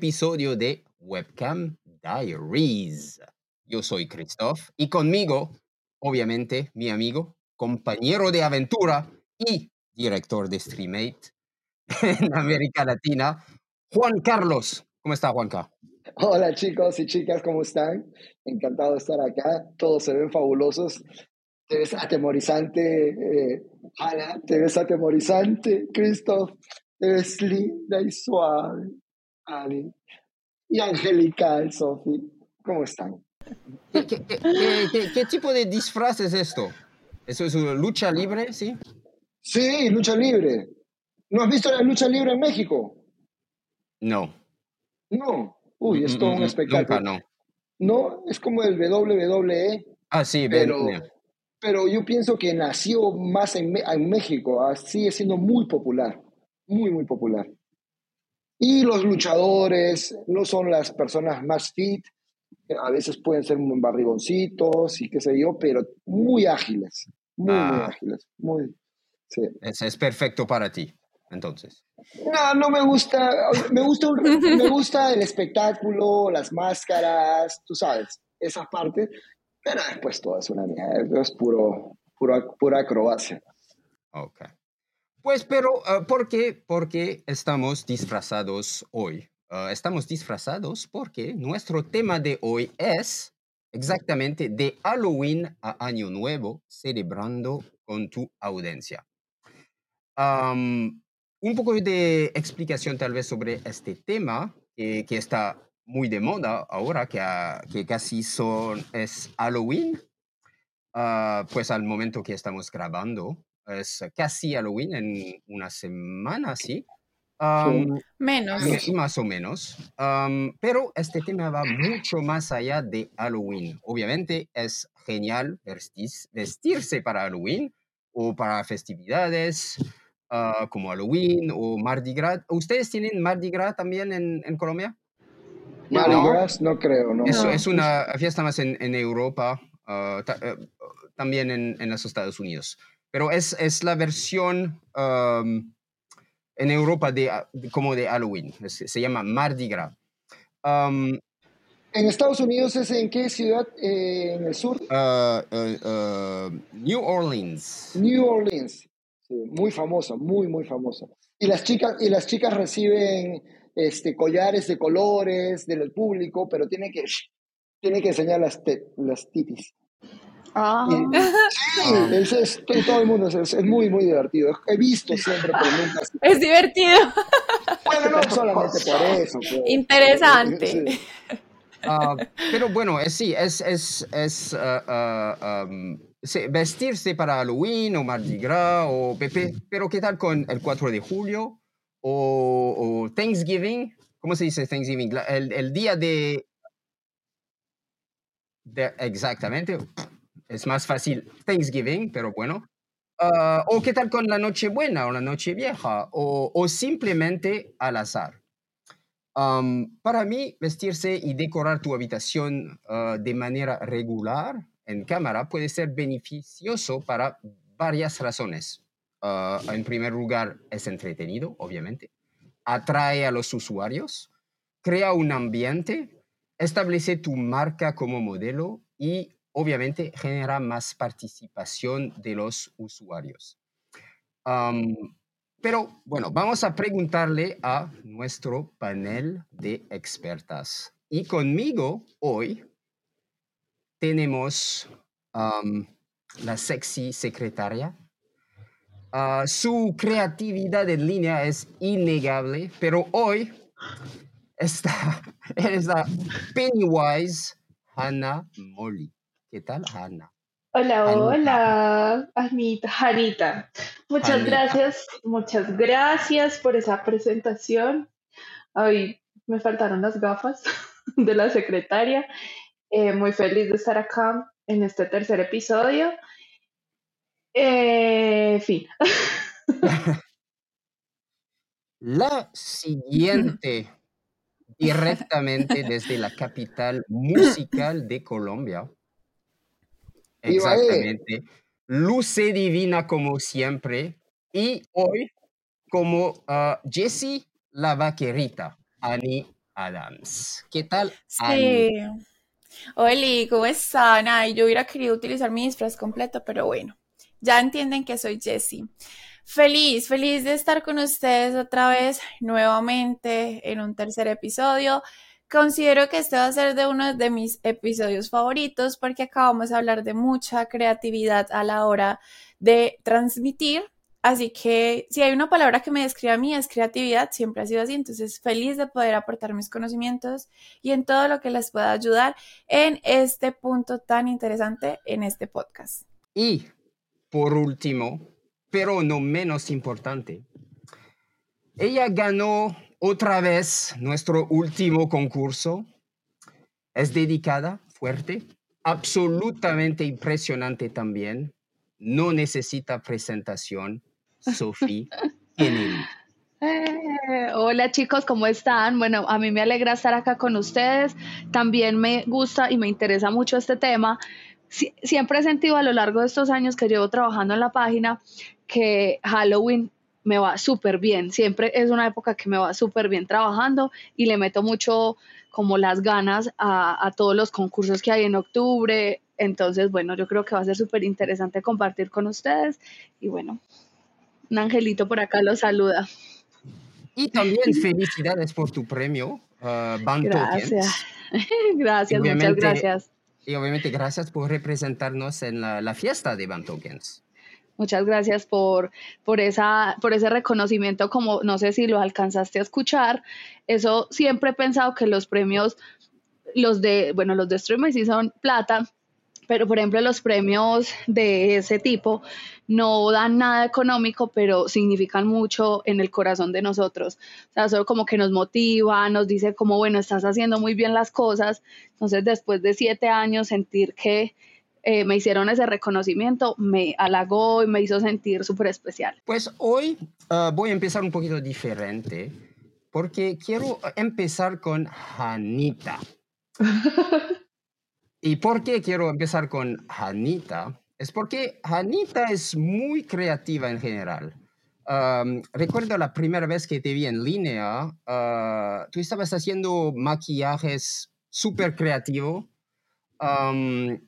episodio de Webcam Diaries. Yo soy Christoph y conmigo, obviamente, mi amigo, compañero de aventura y director de Streamate en América Latina, Juan Carlos. ¿Cómo está, Juanca? Hola chicos y chicas, ¿cómo están? Encantado de estar acá. Todos se ven fabulosos. Te ves atemorizante, eh. Te ves atemorizante, Christoph. Te ves linda y suave, Ani. Y angelical, Sophie. ¿Cómo están? ¿Qué, qué, qué, qué, tipo de disfraz es esto? ¿Eso es una lucha libre, sí? Sí, lucha libre. ¿No has visto la lucha libre en México? No. No. Uy, es todo un espectáculo. Nunca, no. No, es como el WWE. Ah, sí, pero, pero yo pienso que nació más en, en México, sigue siendo muy popular, muy, muy popular. Y los luchadores no son las personas más fit, a veces pueden ser muy barrigoncitos y qué sé yo, pero muy ágiles, muy, Ah. muy ágiles, muy, sí. Es, es perfecto para ti, entonces. No, no me gusta, me gusta, un- me gusta el espectáculo, las máscaras, tú sabes, esa parte, pero después todo es una mierda, es puro, puro, pura acrobacia. Ok. Pues, pero, ah, ¿por qué? Porque estamos disfrazados hoy. Ah, estamos disfrazados porque nuestro tema de hoy es exactamente de Halloween a Año Nuevo, celebrando con tu audiencia. Un poco de explicación tal vez sobre este tema que, está muy de moda ahora, que, ah, que casi son, es Halloween. Ah, pues al momento que estamos grabando, es casi Halloween en una semana, ¿sí? Menos. Más o menos. Pero este tema va mucho más allá de Halloween. Obviamente es genial vestirse para Halloween o para festividades ah, como Halloween o Mardi Gras. ¿Ustedes tienen Mardi Gras también en, en Colombia? Mardi No. Gras, no creo, no. Es, No. es una fiesta más en, en Europa, ah, ta- eh, también en, en los Estados Unidos. Pero es, es la versión am, en Europa de, ah, de- como de Halloween. Es- se llama Mardi Gras. Am, ¿En Estados Unidos es en qué ciudad? Eh, ¿En el sur? ah, ah, ah, New Orleans. New Orleans. Sí, muy famosa, muy, muy famosa. Y las chicas, y las chicas reciben este, collares de colores del público, pero tienen que, tienen que enseñar las, te- las titis. Ah. Y- sí, es, es- to- todo el mundo es, es muy, muy divertido. He visto siempre, pero nunca. Es divertido. Bueno, no solamente por eso. pues. Interesante. Sí. Ah, pero bueno, es, sí, es, es, es ah, ah, sí, vestirse para Halloween o Mardi Gras o Pepe, pero ¿qué tal con el 4 de julio o, o Thanksgiving? ¿Cómo se dice Thanksgiving? El, el día de, de- Exactamente, es más fácil Thanksgiving, pero bueno. Ah, o qué tal con la Nochebuena o la Nochevieja o, o simplemente al azar. Para mí, vestirse y decorar tu habitación ah, de manera regular en cámara puede ser beneficioso para varias razones. Ah, en primer lugar, es entretenido, obviamente. Atrae a los usuarios, crea un ambiente, establece tu marca como modelo y, obviamente, genera más participación de los usuarios. Pero bueno, vamos a preguntarle a nuestro panel de expertas. Y conmigo hoy tenemos la sexy secretaria. Ah, su creatividad en línea es innegable, pero hoy está, es la Pennywise Hannah Molly. ¿Qué tal, Hannah? Hola, Anita. hola, Anita, Janita. Muchas Anita. gracias, muchas gracias por esa presentación. Ay, me faltaron las gafas de la secretaria. Eh, muy feliz de estar acá en este tercer episodio. Eh, fin. La siguiente, directamente desde la capital musical de Colombia. Ibae. Exactamente. Luce divina como siempre. Y hoy como ah, Jessie la vaquerita. Annie Adams. ¿Qué tal, Annie? Sí. Oli, ¿cómo están? Ay, yo hubiera querido utilizar mi disfraz completo, pero bueno, ya entienden que soy Jessie. Feliz, feliz de estar con ustedes otra vez, nuevamente, en un tercer episodio. Considero que este va a ser de uno de mis episodios favoritos porque acabamos de hablar de mucha creatividad a la hora de transmitir. Así que si hay una palabra que me describe a mí es creatividad, siempre ha sido así. Entonces, feliz de poder aportar mis conocimientos y en todo lo que les pueda ayudar en este punto tan interesante en este podcast. Y por último, pero no menos importante, ella ganó otra vez nuestro último concurso. Es dedicada, fuerte, absolutamente impresionante también. No necesita presentación. Kennedy. Eh, hola chicos, ¿cómo están? Bueno, a mí me alegra estar acá con ustedes. También me gusta y me interesa mucho este tema. Sie- siempre he sentido a lo largo de estos años que llevo trabajando en la página que Halloween me va súper bien. Siempre es una época que me va súper bien trabajando y le meto mucho como las ganas a, a todos los concursos que hay en octubre. Entonces, bueno, yo creo que va a ser súper interesante compartir con ustedes. Y bueno, un angelito por acá los saluda. Y también felicidades por tu premio, uh, Gracias. Tokens. Gracias, muchas gracias. Y obviamente gracias por representarnos en la, la fiesta de Band Tokens. Muchas gracias por, por, esa, por ese reconocimiento, como no sé si lo alcanzaste a escuchar. Eso siempre he pensado que los premios, los de, bueno, los de Streamer sí son plata, pero por ejemplo los premios de ese tipo no dan nada económico, pero significan mucho en el corazón de nosotros. O sea, eso como que nos motiva, nos dice como, bueno, estás haciendo muy bien las cosas. Entonces, después de siete años, sentir que eh, me hicieron ese reconocimiento me halagó y me hizo sentir súper especial. Pues hoy uh, voy a empezar un poquito diferente porque quiero empezar con Hanita. ¿Y por qué quiero empezar con Hanita? Es porque Hanita es muy creativa en general. Um, recuerdo la primera vez que te vi en línea, uh, tú estabas haciendo maquillajes súper creativo. Um,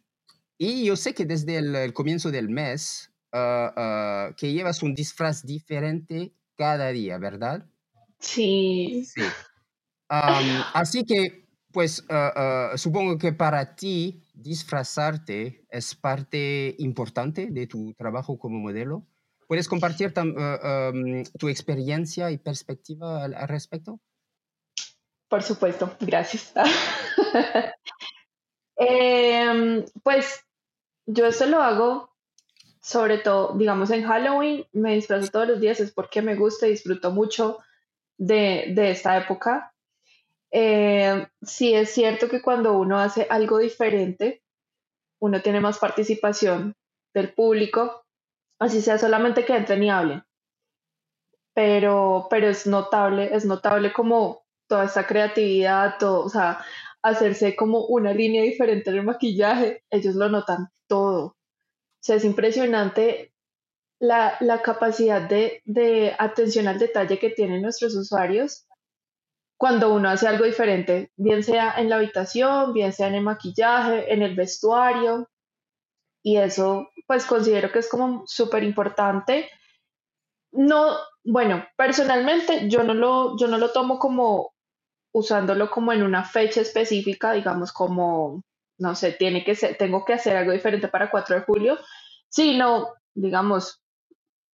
y yo sé que desde el, el comienzo del mes uh, uh, que llevas un disfraz diferente cada día, ¿verdad? Sí, Sí. Um, así que, pues, uh, supongo que para ti disfrazarte es parte importante de tu trabajo como modelo. ¿Puedes compartir tam- um, tu experiencia y perspectiva al, al respecto? por supuesto, gracias. Em, pues yo eso lo hago sobre todo, digamos, en Halloween me disfrazo todos los días, es porque me gusta y disfruto mucho de, de esta época. Eh, sí es cierto que cuando uno hace algo diferente, uno tiene más participación del público, así sea solamente que entren y hablen. Pero, pero es notable, es notable como toda esta creatividad, todo, o sea, hacerse como una línea diferente en el maquillaje, ellos lo notan todo. O sea, es impresionante la, la capacidad de, de atención al detalle que tienen nuestros usuarios cuando uno hace algo diferente, bien sea en la habitación, bien sea en el maquillaje, en el vestuario. Y eso, pues considero que es como súper importante. No, bueno, personalmente yo no lo, yo no lo tomo como usándolo como en una fecha específica, digamos como, no sé, tiene que ser, tengo que hacer algo diferente para 4 de julio, sino, digamos,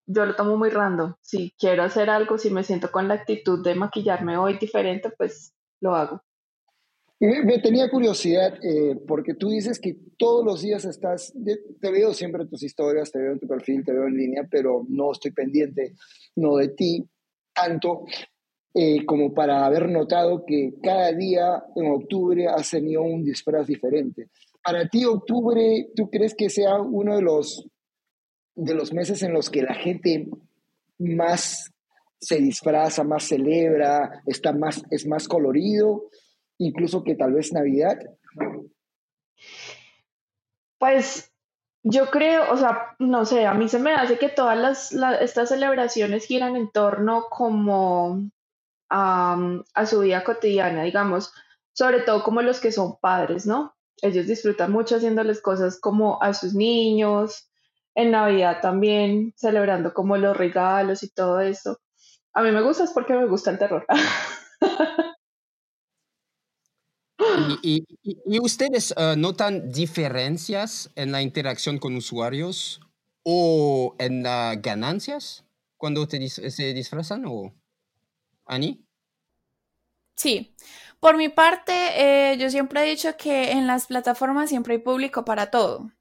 yo lo tomo muy random. Si quiero hacer algo, si me siento con la actitud de maquillarme hoy diferente, pues lo hago. Me, tenía curiosidad, eh, porque tú dices que todos los días estás, te veo siempre en tus historias, te veo en tu perfil, te veo en línea, pero no estoy pendiente, no de ti, tanto eh, como para haber notado que cada día en octubre has tenido un disfraz diferente. Para ti, octubre, ¿tú crees que sea uno de los, de los meses en los que la gente más se disfraza, más celebra, está más, es más colorido, incluso que tal vez Navidad? Pues yo creo, o sea, no sé, a mí se me hace que todas las, la- estas celebraciones giran en torno como a, su vida cotidiana, digamos, sobre todo como los que son padres, ¿no? Ellos disfrutan mucho haciéndoles cosas como a sus niños, en Navidad también, celebrando como los regalos y todo eso. A mí me gusta es porque me gusta el terror. ¿Y, ustedes uh, notan diferencias en la interacción con usuarios o en las ganancias cuando se disfrazan? O... ¿Ani? Sí, por mi parte, eh, yo siempre he dicho que en las plataformas siempre hay público para todo.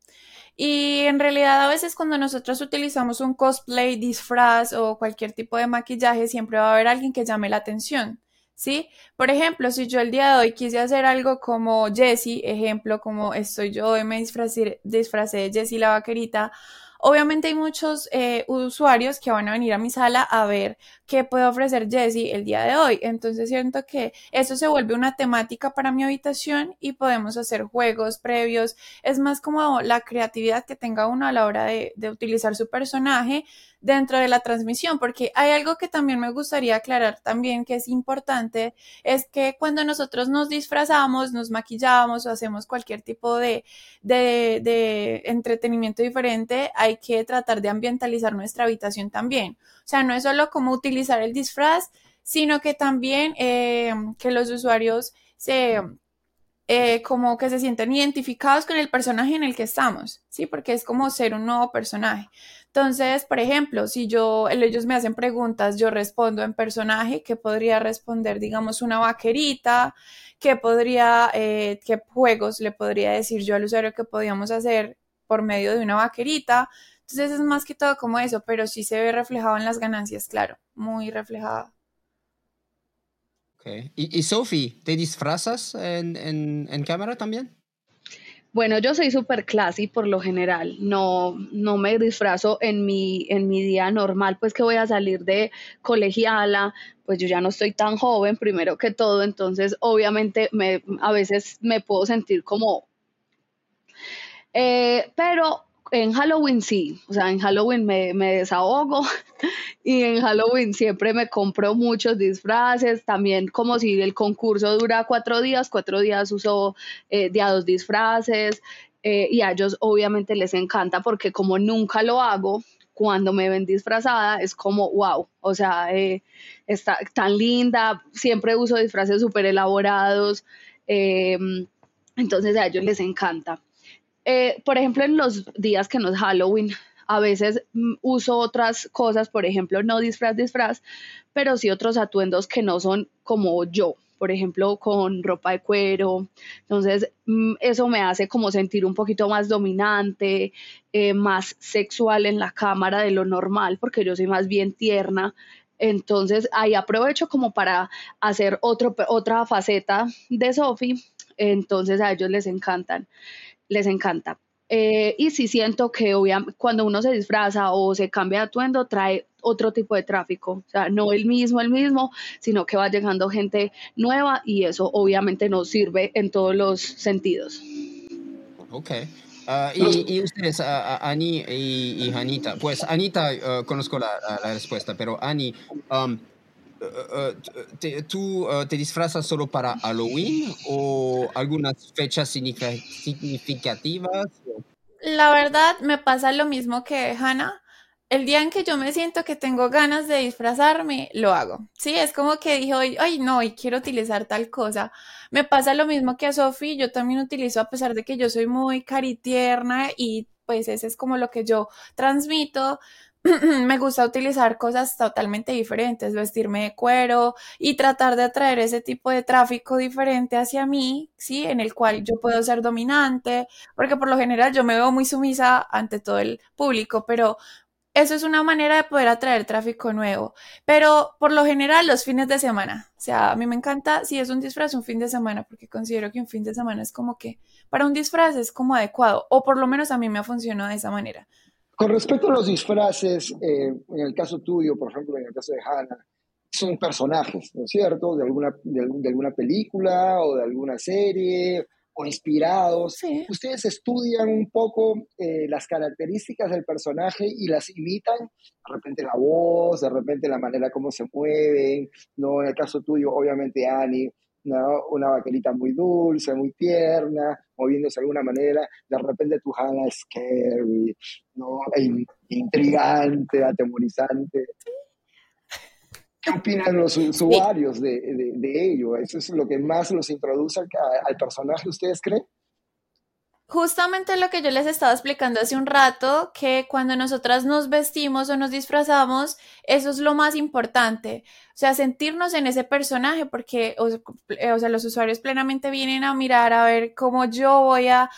Y en realidad a veces cuando nosotros utilizamos un cosplay, disfraz o cualquier tipo de maquillaje, siempre va a haber alguien que llame la atención. ¿Sí? Por ejemplo, si yo el día de hoy quise hacer algo como Jessie, ejemplo, como estoy yo hoy me disfracé de Jessie la vaquerita, Obviamente hay muchos eh, usuarios que van a venir a mi sala a ver qué puede ofrecer Jessie el día de hoy. Entonces siento que eso se vuelve una temática para mi habitación y podemos hacer juegos previos. Es más como la creatividad que tenga uno a la hora de, de utilizar su personaje dentro de la transmisión, porque hay algo que también me gustaría aclarar también que es importante, es que cuando nosotros nos disfrazamos, nos maquillamos o hacemos cualquier tipo de, de, de entretenimiento diferente, hay que tratar de ambientalizar nuestra habitación también. O sea, no es solo como utilizar el disfraz, sino que también eh, que los usuarios se eh, como que se sienten identificados con el personaje en el que estamos, ¿sí? Porque es como ser un nuevo personaje. Entonces, por ejemplo, si yo, ellos me hacen preguntas, yo respondo en personaje, ¿qué podría responder, digamos, una vaquerita? ¿Qué podría, eh, qué juegos le podría decir yo al usuario que podíamos hacer por medio de una vaquerita? Entonces es más que todo como eso, pero sí se ve reflejado en las ganancias, claro, muy reflejado. ¿Y, y Sophie, te disfrazas en, cámara también? Bueno, yo soy súper classy por lo general, no, no me disfrazo en mi, en mi día normal, pues que voy a salir de colegiala, pues yo ya no estoy tan joven, primero que todo, entonces obviamente me, a veces me puedo sentir como... Eh, pero en Halloween sí, o sea, en Halloween me, desahogo y en Halloween siempre me compro muchos disfraces, también como si el concurso dura cuatro días, cuatro días uso eh, día dos disfraces eh, y a ellos obviamente les encanta porque como nunca lo hago, cuando me ven disfrazada es como, wow, o sea, eh, está tan linda, siempre uso disfraces súper elaborados, entonces a ellos les encanta. Eh, por ejemplo, en los días que no es Halloween, a veces mm, uso otras cosas, por ejemplo, no disfraz, disfraz, pero sí otros atuendos que no son como yo, por ejemplo, con ropa de cuero. Entonces, mm, eso me hace como sentir un poquito más dominante, eh, más sexual en la cámara de lo normal, porque yo soy más bien tierna. Entonces, ahí aprovecho como para hacer otro, otra faceta de Sophie. Entonces, a ellos les encantan les encanta. Eh, y sí siento que cuando uno se disfraza o se cambia de atuendo, trae otro tipo de tráfico. O sea, no el mismo, el mismo, sino que va llegando gente nueva y eso obviamente nos sirve en todos los sentidos. Ok. Ah, y, ustedes, Ani y, Anita, pues Anita uh, conozco la, respuesta, pero Ani, um, ¿tú te disfrazas solo para Halloween o algunas fechas significativas? La verdad, me pasa lo mismo que Hannah. El día en que yo me siento que tengo ganas de disfrazarme, lo hago. Sí, es como que dije hoy, ay no, y quiero utilizar tal cosa. Me pasa lo mismo que a Sophie, yo también utilizo, a pesar de que yo soy muy caritierna y pues ese es como lo que yo transmito me gusta utilizar cosas totalmente diferentes, vestirme de cuero y tratar de atraer ese tipo de tráfico diferente hacia mí, ¿sí? En el cual yo puedo ser dominante, porque por lo general yo me veo muy sumisa ante todo el público, pero eso es una manera de poder atraer tráfico nuevo. Pero por lo general los fines de semana, o sea, a mí me encanta si es un disfraz un fin de semana, porque considero que un fin de semana es como que para un disfraz es como adecuado, o por lo menos a mí me ha funcionado de esa manera. Con respecto a los disfraces, eh, en el caso tuyo, por ejemplo, en el caso de Hannah, son personajes, ¿no es cierto? De alguna, de, alguna película o de alguna serie o inspirados. Ustedes estudian un poco eh, las características del personaje y las imitan, de repente la voz, de repente la manera como se mueven, ¿no? En el caso tuyo, obviamente Annie, ¿no? una vaquerita muy dulce, muy tierna, moviéndose de alguna manera, de repente tu Hannah es scary, ¿no? E intrigante, atemorizante. ¿Qué opinan los usuarios de, ello? ¿Eso es lo que más los introduce al personaje, ustedes creen? Justamente lo que yo les estaba explicando hace un rato, que cuando nosotras nos vestimos o nos disfrazamos, eso es lo más importante. O sea, sentirnos en ese personaje, porque, o, eh, sea, los usuarios plenamente vienen a mirar a ver cómo yo voy a,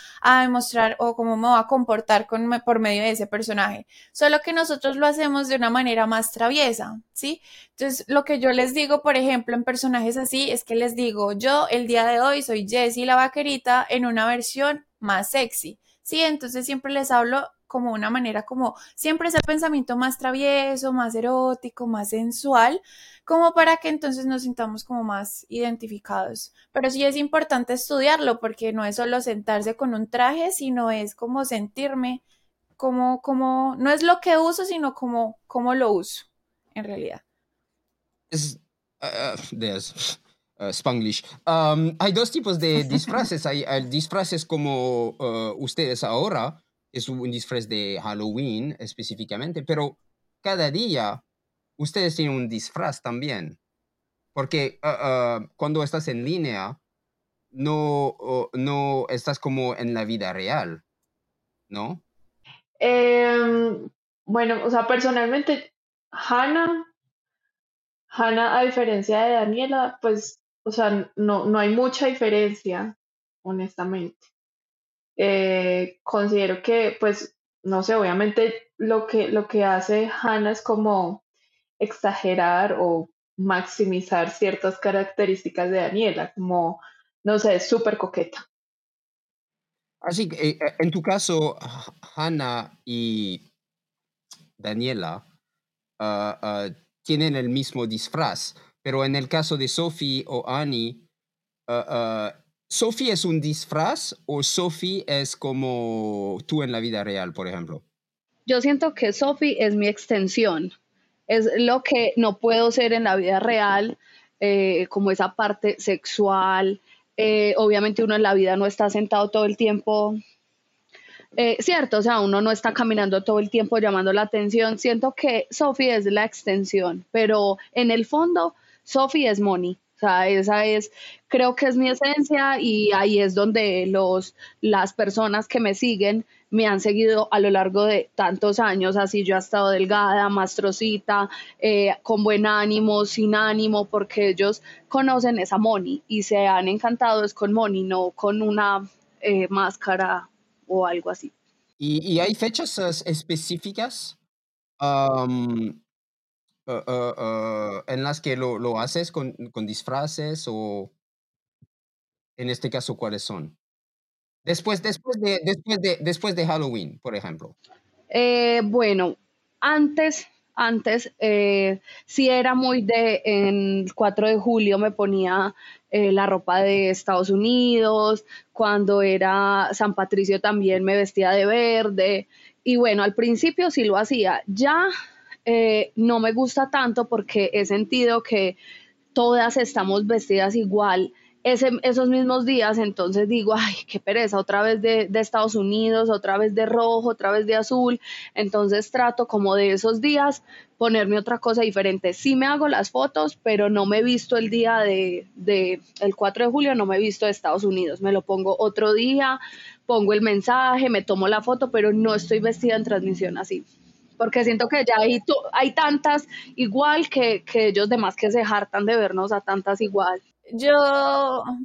demostrar o cómo me voy a comportar con, por medio de ese personaje. Solo que nosotros lo hacemos de una manera más traviesa, ¿sí? Entonces, lo que yo les digo, por ejemplo, en personajes así, es que les digo, yo el día de hoy soy Jessie la vaquerita en una versión más sexy. Sí, entonces siempre les hablo como una manera como siempre ese pensamiento más travieso, más erótico, más sensual, como para que entonces nos sintamos como más identificados. Pero sí es importante estudiarlo porque no es solo sentarse con un traje, sino es como sentirme como, como, no es lo que uso, sino como, como lo uso, en realidad. Es, uh, Uh, Spanglish. Um, hay dos tipos de disfraces. Hay, disfraces como uh, ustedes ahora, es un disfraz de Halloween específicamente, pero cada día ustedes tienen un disfraz también. Porque uh, cuando estás en línea, no, no estás como en la vida real, ¿no? Em, bueno, o sea, personalmente, Hannah, Hannah, a diferencia de Daniela, pues o sea, no, no hay mucha diferencia, honestamente. Eh, considero que, pues, no sé, obviamente lo que, lo que hace Hannah es como exagerar o maximizar ciertas características de Daniela, como, no sé, súper coqueta. Así que, eh, en tu caso, Hannah y Daniela ah, ah, tienen el mismo disfraz. Pero en el caso de Sophie o Annie, uh, ¿Sophie es un disfraz o Sophie es como tú en la vida real, por ejemplo? Yo siento que Sophie es mi extensión. Es lo que no puedo ser en la vida real, eh, como esa parte sexual. Eh, obviamente uno en la vida no está sentado todo el tiempo eh, cierto, o sea, uno no está caminando todo el tiempo llamando la atención. Siento que Sophie es la extensión, pero en el fondo Sophie es Moni. O sea, esa es, creo que es mi esencia y ahí es donde los, las personas que me siguen me han seguido a lo largo de tantos años, así yo he estado delgada, mastrosita, eh, con buen ánimo, sin ánimo, porque ellos conocen esa Moni y se han encantado es con Moni, no con una eh, máscara o algo así. ¿Y, hay fechas específicas uh, uh, en las que lo, lo haces con, con, disfraces o en este caso cuáles son? Después, después, de, después, de, después de Halloween, por ejemplo. Eh, bueno, antes, antes eh, sí era muy de, en el 4 de julio me ponía eh, la ropa de Estados Unidos, cuando era San Patricio también me vestía de verde y bueno, al principio sí lo hacía, ya eh, no me gusta tanto porque he sentido que todas estamos vestidas igual esos mismos días, entonces digo, ay, qué pereza, otra vez de, Estados Unidos, otra vez de rojo, otra vez de azul, entonces trato como de esos días ponerme otra cosa diferente. Sí me hago las fotos, pero no me he visto el día de, de el 4 de julio, no me he visto de Estados Unidos, me lo pongo otro día, pongo el mensaje, me tomo la foto, pero no estoy vestida en transmisión así porque siento que ya hay, hay tantas igual que, que ellos demás que se hartan de vernos a tantas igual. Yo,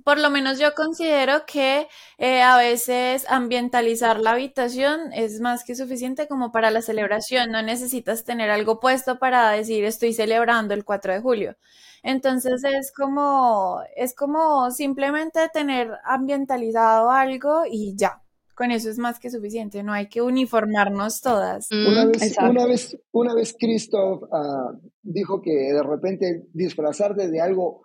por lo menos yo considero que eh, a veces ambientalizar la habitación es más que suficiente como para la celebración. No necesitas tener algo puesto para decir estoy celebrando el 4 de julio. Entonces es como, es como simplemente tener ambientalizado algo y ya con eso es más que suficiente, no hay que uniformarnos todas. Una vez, una vez, una vez Christoph ah, dijo que de repente disfrazarte de algo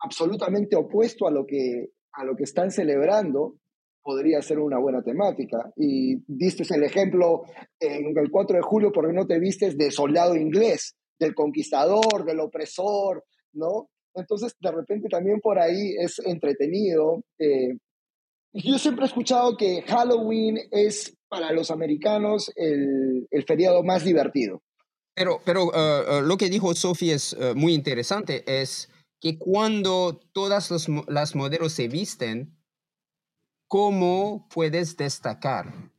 absolutamente opuesto a lo que, a lo que están celebrando podría ser una buena temática. Y diste el ejemplo en el 4 de julio, porque no te vistes de soldado inglés, del conquistador, del opresor, ¿no? Entonces, de repente también por ahí es entretenido. Eh, yo siempre he escuchado que Halloween es para los americanos el, el feriado más divertido. Pero, pero eh, eh, lo que dijo Sofía es muy interesante, es que cuando todas las modelos se visten, ¿cómo puedes destacar?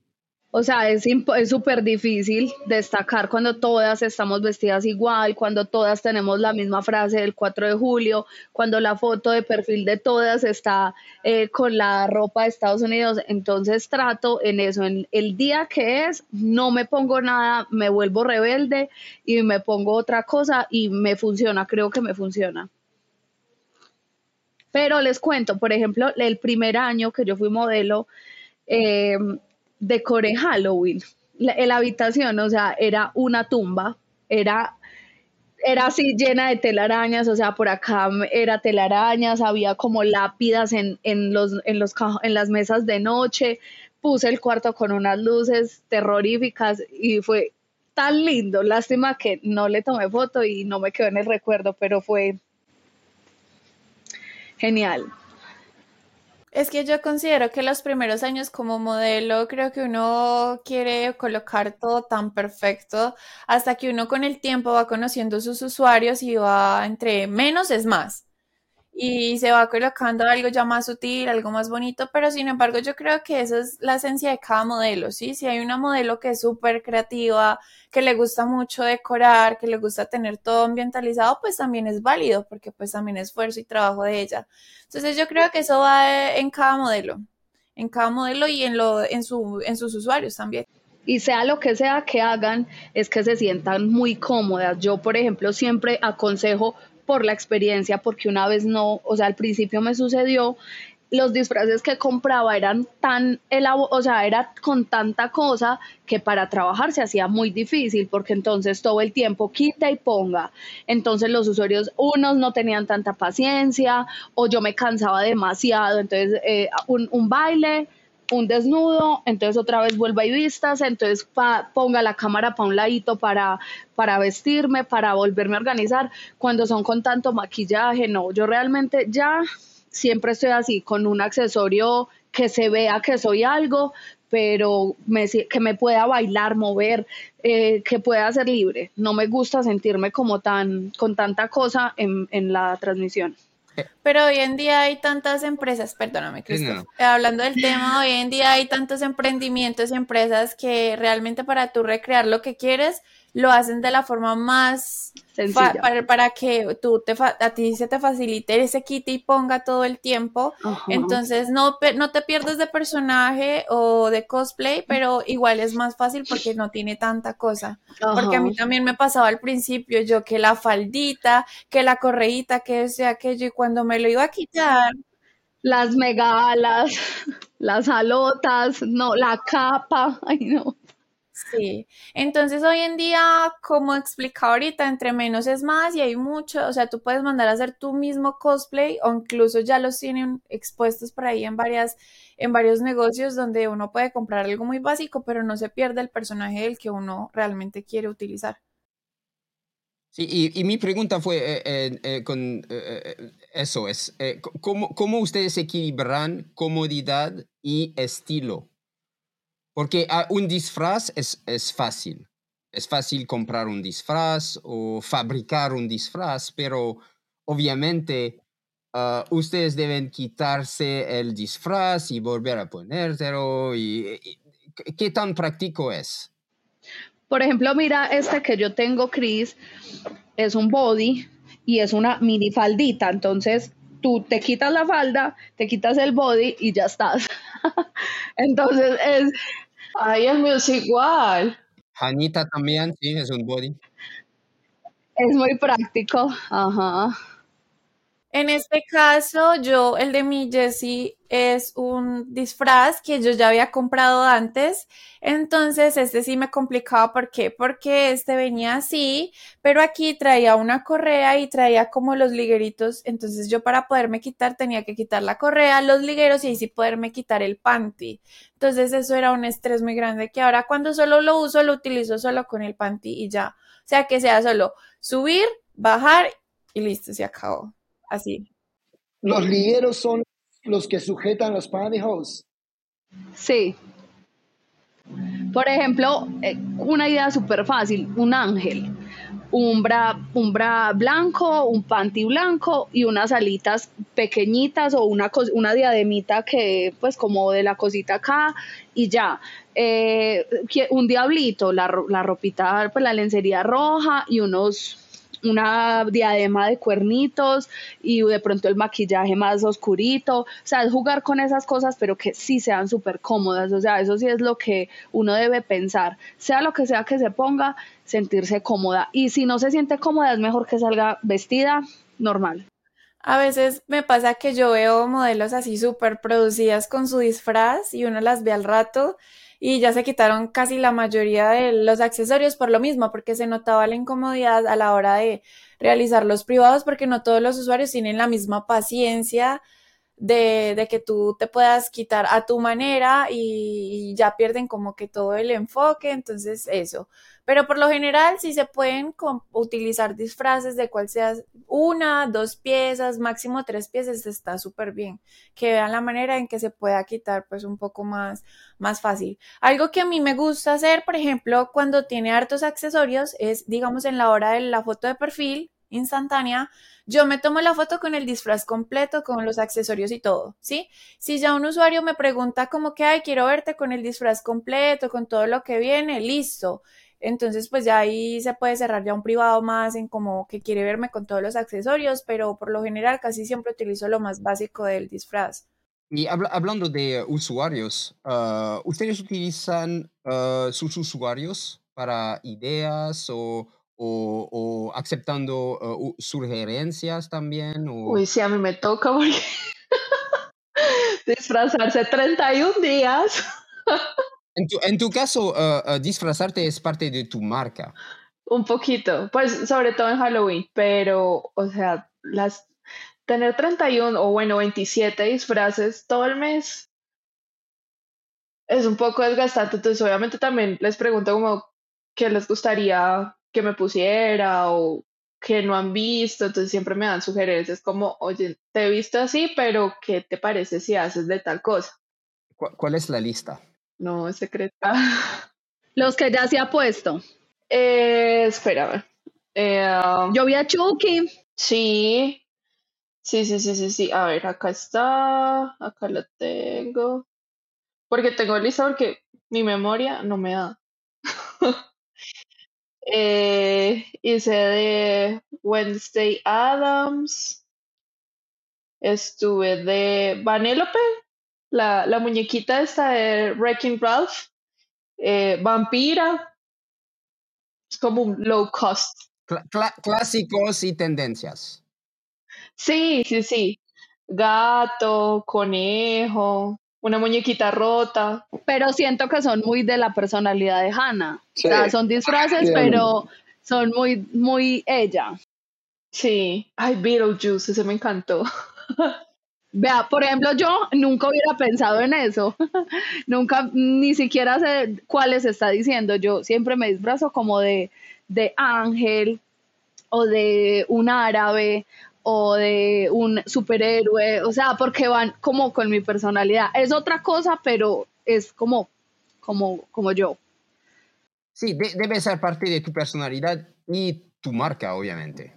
O sea, es súper difícil destacar cuando todas estamos vestidas igual, cuando todas tenemos la misma frase del 4 de julio, cuando la foto de perfil de todas está eh, con la ropa de Estados Unidos. Entonces trato en eso, en el día que es, no me pongo nada, me vuelvo rebelde y me pongo otra cosa y me funciona, creo que me funciona. Pero les cuento, por ejemplo, el primer año que yo fui modelo, eh, decoré Halloween. La, la, habitación, o sea, era una tumba, era, era así llena de telarañas, o sea, por acá era telarañas, había como lápidas en, en, los, en, los, en las mesas de noche, puse el cuarto con unas luces terroríficas y fue tan lindo. Lástima que no le tomé foto y no me quedó en el recuerdo, pero fue genial. Es que yo considero que los primeros años como modelo, creo que uno quiere colocar todo tan perfecto hasta que uno con el tiempo va conociendo sus usuarios y va entre menos es más y se va colocando algo ya más sutil, algo más bonito, pero sin embargo yo creo que esa es la esencia de cada modelo, ¿sí? Si hay una modelo que es súper creativa, que le gusta mucho decorar, que le gusta tener todo ambientalizado, pues también es válido, porque pues también es esfuerzo y trabajo de ella. Entonces yo creo que eso va en cada modelo, en cada modelo y en, lo, en, su, en sus usuarios también y sea lo que sea que hagan, es que se sientan muy cómodas. Yo, por ejemplo, siempre aconsejo por la experiencia, porque una vez no, o sea, al principio me sucedió, los disfraces que compraba eran tan, o sea, era con tanta cosa que para trabajar se hacía muy difícil, porque entonces todo el tiempo quita y ponga. Entonces los usuarios, unos no tenían tanta paciencia, o yo me cansaba demasiado, entonces eh, un, un baile, un desnudo, entonces otra vez vuelva y vistas, entonces ponga la cámara para un ladito para, para vestirme, para volverme a organizar. Cuando son con tanto maquillaje, no, yo realmente ya siempre estoy así, con un accesorio que se vea que soy algo, pero que me pueda bailar, mover, eh, que pueda ser libre. No me gusta sentirme como tan, con tanta cosa en, en la transmisión. Pero hoy en día hay tantas empresas, perdóname, Cristo, hablando del tema, hoy en día hay tantos emprendimientos y empresas que realmente para tú recrear lo que quieres, lo hacen de la forma más sencilla para, que tú te a ti se te facilite ese kit y ponga todo el tiempo. Entonces no, no te pierdes de personaje o de cosplay, pero igual es más fácil porque no tiene tanta cosa. Porque a mí también me pasaba al principio yo que la faldita, que la correíta, que sea aquello y cuando me lo iba a quitar las megalas, las alotas, no, la capa, ay no. Sí, entonces hoy en día, como explicaba ahorita, entre menos es más y hay mucho, o sea, tú puedes mandar a hacer tu mismo cosplay o incluso ya los tienen expuestos por ahí en varias, en varios negocios donde uno puede comprar algo muy básico, pero no se pierde el personaje del que uno realmente quiere utilizar. Sí, y, mi pregunta fue eh, eh, eh, con eso, es, ¿cómo, ¿cómo ustedes equilibran comodidad y estilo? Porque ah, un disfraz es, es fácil. Es fácil comprar un disfraz o fabricar un disfraz, pero obviamente ah, ustedes deben quitarse el disfraz y volver a ponérselo. Y, ¿Qué tan práctico es? Por ejemplo, mira, este que yo tengo, Chris, es un body y es una mini faldita. Entonces, tú te quitas la falda, te quitas el body y ya estás. Entonces, es, Ay, el mío es igual. Janita también, sí, es un body. Es muy práctico, ajá. En este caso, yo, el de mi Jessie es un disfraz que yo ya había comprado antes. Entonces, este sí me complicaba. ¿Por qué? Porque este venía así, pero aquí traía una correa y traía como los ligueritos. Entonces, yo para poderme quitar tenía que quitar la correa, los ligueros y así poderme quitar el panty. Entonces, eso era un estrés muy grande que ahora cuando solo lo uso, lo utilizo solo con el panty y ya. O sea, que sea solo subir, bajar y listo, se acabó. Así. Los ligueros son los que sujetan los pantyhose. Sí. Por ejemplo, eh, una idea súper fácil, un ángel, un bra, un bra blanco, un panty blanco y unas alitas pequeñitas o una, una diademita que pues como de la cosita acá y ya. Eh, un diablito, la, la ropita, pues la lencería roja y unos una diadema de cuernitos y de pronto el maquillaje más oscurito, o sea, es jugar con esas cosas, pero que sí sean súper cómodas, o sea, eso sí es lo que uno debe pensar, sea lo que sea que se ponga, sentirse cómoda, y si no se siente cómoda, es mejor que salga vestida normal. A veces me pasa que yo veo modelos así súper producidas con su disfraz y uno las ve al rato y ya se quitaron casi la mayoría de los accesorios por lo mismo, porque se notaba la incomodidad a la hora de realizar los privados, porque no todos los usuarios tienen la misma paciencia de, que tú te puedas quitar a tu manera y, ya pierden como que todo el enfoque, entonces eso. Pero por lo general sí se pueden utilizar disfraces de cual sea una, dos piezas, máximo tres piezas, está súper bien. Que vean la manera en que se pueda quitar pues un poco más, más fácil. Algo que a mí me gusta hacer, por ejemplo, cuando tiene hartos accesorios, es digamos en la hora de la foto de perfil instantánea, yo me tomo la foto con el disfraz completo, con los accesorios y todo, ¿sí? Si ya un usuario me pregunta como que, ay, quiero verte con el disfraz completo, con todo lo que viene, listo. Entonces, pues ya ahí se puede cerrar ya un privado más en como que quiere verme con todos los accesorios, pero por lo general casi siempre utilizo lo más básico del disfraz. Y hablando de usuarios, ah, ¿ustedes utilizan ah, sus usuarios para ideas o o, aceptando uh, sugerencias también? O... Uy, sí, a mí me toca porque disfrazarse 31 días. en, tu, en tu caso, uh, uh, disfrazarte es parte de tu marca. Un poquito, pues sobre todo en Halloween, pero, o sea, las tener 31 o bueno, 27 disfraces todo el mes es un poco desgastante, entonces obviamente también les pregunto como qué les gustaría que me pusiera o que no han visto, entonces siempre me dan sugerencias como, oye, te he visto así, pero ¿qué te parece si haces de tal cosa? ¿Cuál es la lista? No, es secreta. Los que ya se ha puesto. Eh, espérame. Eh, um, Yo vi a Chucky. Sí. Sí, sí, sí, sí, sí. A ver, acá está. Acá lo tengo. Porque tengo lista porque mi memoria no me da. Eh, hice de Wednesday Adams. Estuve de Vanellope, la, la muñequita esta de Wrecking Ralph. Eh, Vampira. Es como un low cost. clásicos y tendencias. Sí, sí, sí. Gato, conejo, una muñequita rota. Pero siento que son muy de la personalidad de Hannah. o sea, son disfraces, pero son muy, muy ella. Sí. Ay, Beetlejuice, ese me encantó. Vea, por ejemplo, yo nunca hubiera pensado en eso. nunca, ni siquiera sé cuáles está diciendo. Yo siempre me disfrazo como de, de ángel o de un árabe o de un superhéroe, o sea, porque van como con mi personalidad. Es otra cosa, pero es como, como, como yo. Sí, debe ser parte de tu personalidad y tu marca, obviamente.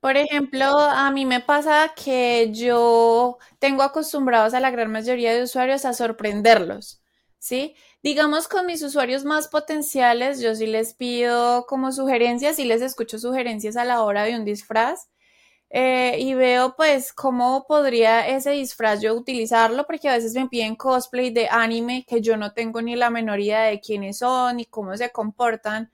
Por ejemplo, a mí me pasa que yo tengo acostumbrados a la gran mayoría de usuarios a sorprenderlos, ¿sí? Digamos con mis usuarios más potenciales, yo sí les pido como sugerencias y les escucho sugerencias a la hora de un disfraz eh, y veo pues cómo podría ese disfraz yo utilizarlo, porque a veces me piden cosplay de anime que yo no tengo ni la menor idea de quiénes son ni cómo se comportan.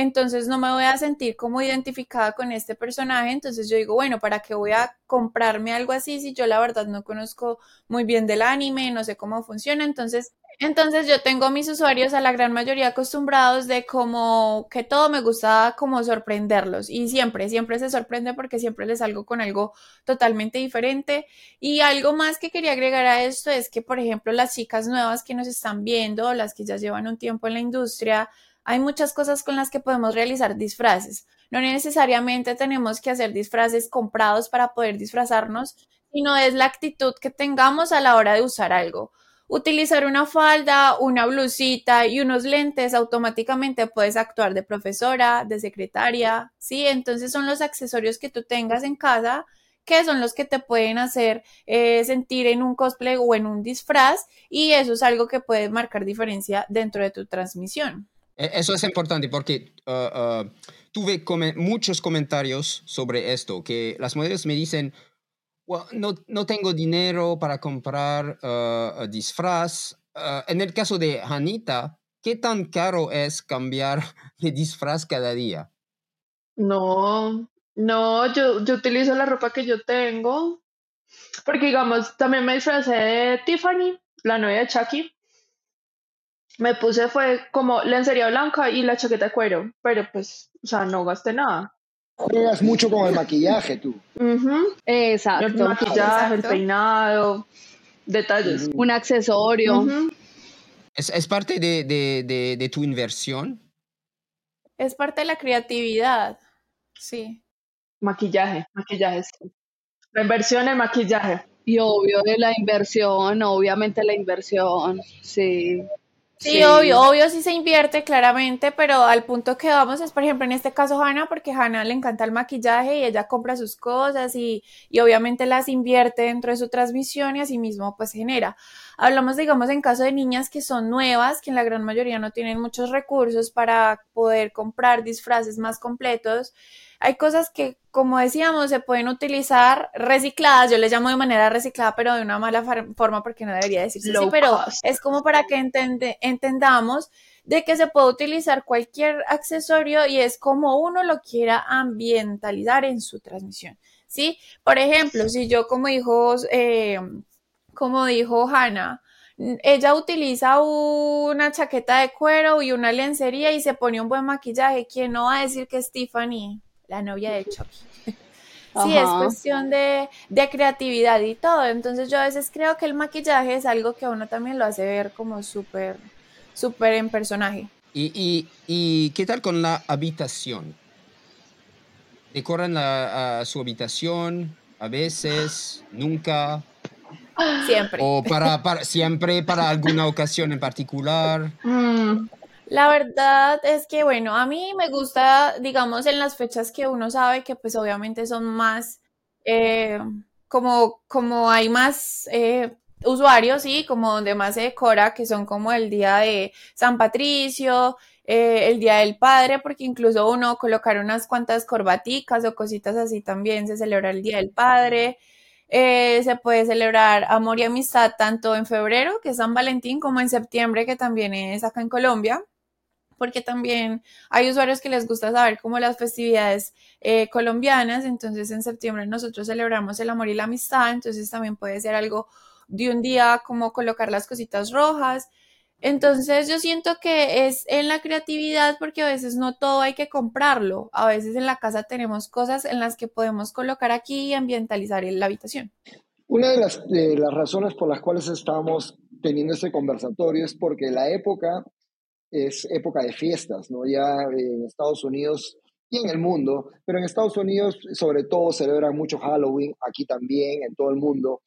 Entonces no me voy a sentir como identificada con este personaje, entonces yo digo, bueno, ¿para qué voy a comprarme algo así si yo la verdad no conozco muy bien del anime, no sé cómo funciona? Entonces entonces yo tengo mis usuarios a la gran mayoría acostumbrados de como que todo me gusta como sorprenderlos y siempre, siempre se sorprende porque siempre les salgo con algo totalmente diferente. Y algo más que quería agregar a esto es que, por ejemplo, las chicas nuevas que nos están viendo, las que ya llevan un tiempo en la industria, hay muchas cosas con las que podemos realizar disfraces. No necesariamente tenemos que hacer disfraces comprados para poder disfrazarnos, sino es la actitud que tengamos a la hora de usar algo utilizar una falda, una blusita y unos lentes, automáticamente puedes actuar de profesora, de secretaria, ¿sí? Entonces son los accesorios que tú tengas en casa que son los que te pueden hacer eh, sentir en un cosplay o en un disfraz y eso es algo que puede marcar diferencia dentro de tu transmisión. E, eso es importante porque uh, uh, tuve muchos comentarios sobre esto, que las modelos me dicen, no, no, tengo dinero para comprar uh, disfraz. En el caso de Anita, ¿qué tan caro es cambiar de disfraz cada día? No, no, yo, yo utilizo la ropa que yo tengo. Porque, digamos, también me disfrazé de Tiffany, la novia de Chucky. Me puse, fue como lencería blanca y la chaqueta de cuero, pero pues, o sea, no gasté nada juegas mucho con el maquillaje tú. Exacto. El maquillaje, el peinado, detalles. Un accesorio. ¿Es, parte de, tu inversión? Es parte de la creatividad, sí. Maquillaje, maquillaje, sí. La inversión en maquillaje. Y obvio de la inversión, obviamente la inversión, sí. Sí, obvio, obvio sí se invierte claramente, pero al punto que vamos es, por ejemplo, en este caso Hannah, porque Hannah le encanta el maquillaje y ella compra sus cosas y, y obviamente las invierte dentro de su transmisión y así mismo pues genera. Hablamos, digamos, en caso de niñas que son nuevas, que en la gran mayoría no tienen muchos recursos para poder comprar disfraces más completos hay cosas que, como decíamos, se pueden utilizar recicladas. Yo les llamo de manera reciclada, pero de una mala forma porque no debería decirse así, pero es como para que entendamos de que se puede utilizar cualquier accesorio y es como uno lo quiera ambientalizar en su transmisión. ¿Sí? Por ejemplo, si yo como dijo, eh, como dijo Hannah, ella utiliza una chaqueta de cuero y una lencería y se pone un buen maquillaje, ¿quién no va a decir que es Tiffany? La novia de Chucky. sí, es cuestión de, creatividad y todo. Entonces yo a veces creo que el maquillaje es algo que a uno también lo hace ver como súper, súper en personaje. ¿Y, qué tal con la habitación? ¿Decoran la, su habitación a veces, nunca? Siempre. ¿O para, para, siempre para alguna ocasión en particular? Mm, la verdad es que, bueno, a mí me gusta, digamos, en las fechas que uno sabe que pues obviamente son más, eh, como, como hay más eh, usuarios, ¿sí? Como donde más se decora, que son como el día de San Patricio, eh, el Día del Padre, porque incluso uno colocar unas cuantas corbaticas o cositas así también se celebra el Día del Padre. se puede celebrar amor y amistad tanto en febrero, que es San Valentín, como en septiembre, que también es acá en Colombia porque también hay usuarios que les gusta saber cómo las festividades eh, colombianas, entonces en septiembre nosotros celebramos el amor y la amistad, entonces también puede ser algo de un día como colocar las cositas rojas. Entonces yo siento que es en la creatividad porque a veces no todo hay que comprarlo, a veces en la casa tenemos cosas en las que podemos colocar aquí y ambientalizar la habitación. Una de las, de las razones por las cuales estamos teniendo este conversatorio es porque la época es época de fiestas, ¿no? Ya en Estados Unidos y en el mundo, pero en Estados Unidos sobre todo celebran mucho Halloween, aquí también, en todo el mundo,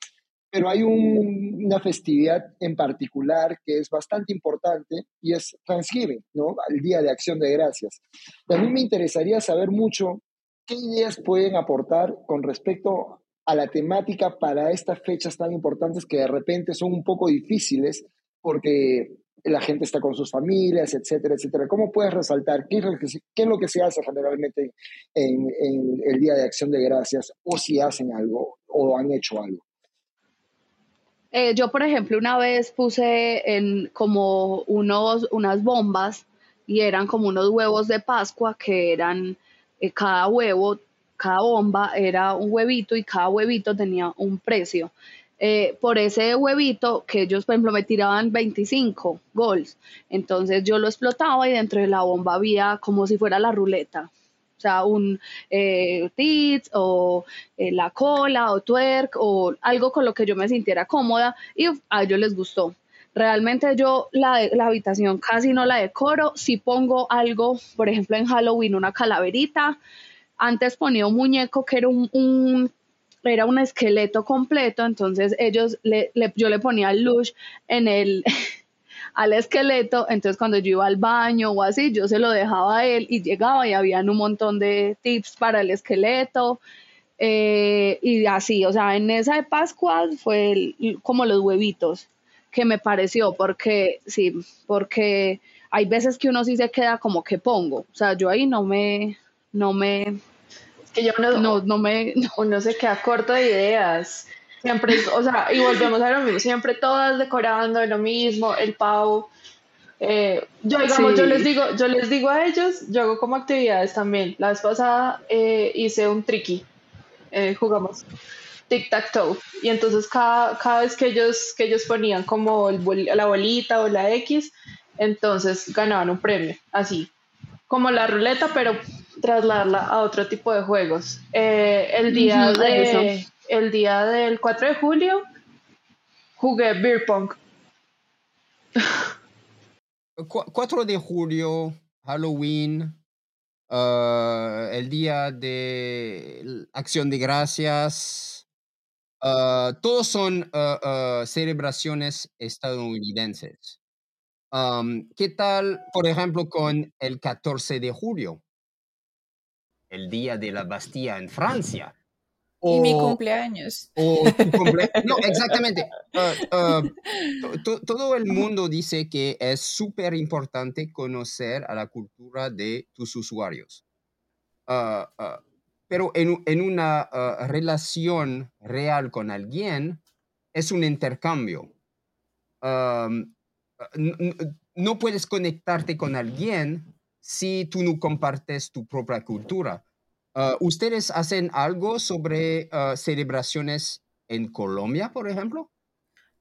pero hay una festividad en particular que es bastante importante y es Thanksgiving, ¿no? El Día de Acción de Gracias. mí me interesaría saber mucho qué ideas pueden aportar con respecto a la temática para estas fechas tan importantes que de repente son un poco difíciles porque la gente está con sus familias, etcétera, etcétera. ¿Cómo puedes resaltar qué es lo que se, hace generalmente en, el Día de Acción de Gracias o si hacen algo o han hecho algo? Eh, yo, por ejemplo, una vez puse en como unos, unas bombas y eran como unos huevos de Pascua que eran eh, cada huevo, cada bomba era un huevito y cada huevito tenía un precio. Eh, por ese huevito que ellos, por ejemplo, me tiraban 25 gols. Entonces yo lo explotaba y dentro de la bomba había como si fuera la ruleta. O sea, un eh, tits o eh, la cola o twerk o algo con lo que yo me sintiera cómoda y a ellos les gustó. Realmente yo la, la habitación casi no la decoro. Si pongo algo, por ejemplo en Halloween, una calaverita. Antes ponía un muñeco que era un era un esqueleto completo, entonces ellos, le, yo le ponía el lush en el, al esqueleto, entonces cuando yo iba al baño o así, yo se lo dejaba a él y llegaba y habían un montón de tips para el esqueleto. Eh, y así, o sea, en esa de Pascua fue como los huevitos que me pareció, porque sí, porque hay veces que uno sí se queda como que pongo, o sea, yo ahí no me, no me, que yo no, no, me... Uno se queda corto de ideas. Siempre, o sea, y volvemos a lo mismo, siempre todas decorando lo mismo, el pavo. Eh, yo, digamos, yo les digo, yo les digo a ellos, yo hago como actividades también. La vez pasada eh, hice un tricky, eh, jugamos tic-tac-toe. Y entonces cada, cada vez que ellos, que ellos ponían como la bolita o la X, entonces ganaban un premio, así. Como la ruleta, pero trasladarla a otro tipo de juegos. Eh, el, día de, el día del 4 de julio jugué Beer Pong. 4 de julio, Halloween, uh, el día de Acción de Gracias, uh, todos son uh, celebraciones estadounidenses. Um, ¿Qué tal, por ejemplo, con el 14 de julio? El día de la Bastilla en Francia. y mi cumpleaños. no, exactamente. Ah, ah, todo el mundo dice que es súper importante conocer a la cultura de tus usuarios. Ah, pero en, una relación real con alguien es un intercambio. no puedes conectarte con alguien si tú no compartes tu propia cultura. Ah, ¿Ustedes hacen algo sobre ah, celebraciones en Colombia, por ejemplo?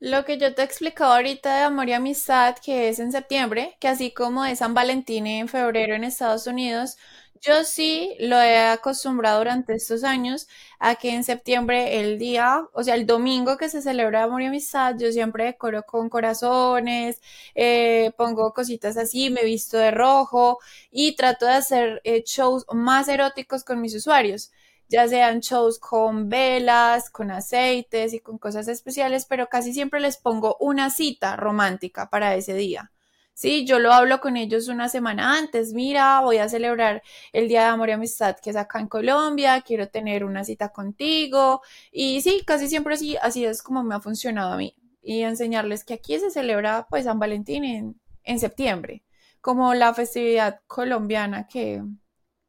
Lo que yo te he explicado ahorita de Amor y Amistad, que es en septiembre, que así como de San Valentín en febrero en Estados Unidos, yo sí lo he acostumbrado durante estos años a que en septiembre el día, o sea, el domingo que se celebra Amor y Amistad, yo siempre decoro con corazones, eh, pongo cositas así, me visto de rojo y trato de hacer eh, shows más eróticos con mis usuarios ya sean shows con velas, con aceites y con cosas especiales, pero casi siempre les pongo una cita romántica para ese día. Sí, yo lo hablo con ellos una semana antes. Mira, voy a celebrar el Día de Amor y Amistad que es acá en Colombia. Quiero tener una cita contigo. Y sí, casi siempre así, así es como me ha funcionado a mí. Y enseñarles que aquí se celebra pues San Valentín en, en septiembre, como la festividad colombiana que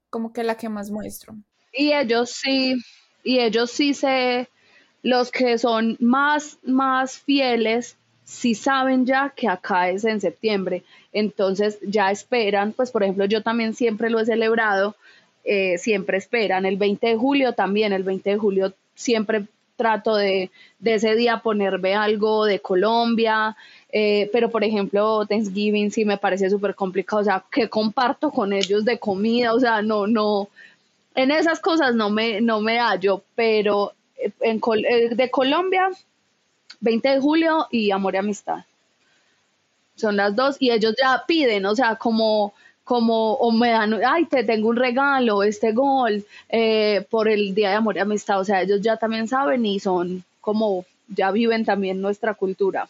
como que la que más muestro. Y ellos sí, y ellos sí se, los que son más, más fieles si saben ya que acá es en septiembre, entonces ya esperan, pues por ejemplo yo también siempre lo he celebrado, eh, siempre esperan, el 20 de julio también, el 20 de julio siempre trato de, de ese día ponerme algo de Colombia, eh, pero por ejemplo Thanksgiving sí me parece súper complicado, o sea, que comparto con ellos de comida, o sea, no, no, en esas cosas no me, no me hallo, pero en, de Colombia 20 de julio y Amor y Amistad. Son las dos y ellos ya piden, o sea, como, como, o me dan, ay, te tengo un regalo, este gol, eh, por el Día de Amor y Amistad. O sea, ellos ya también saben y son como, ya viven también nuestra cultura.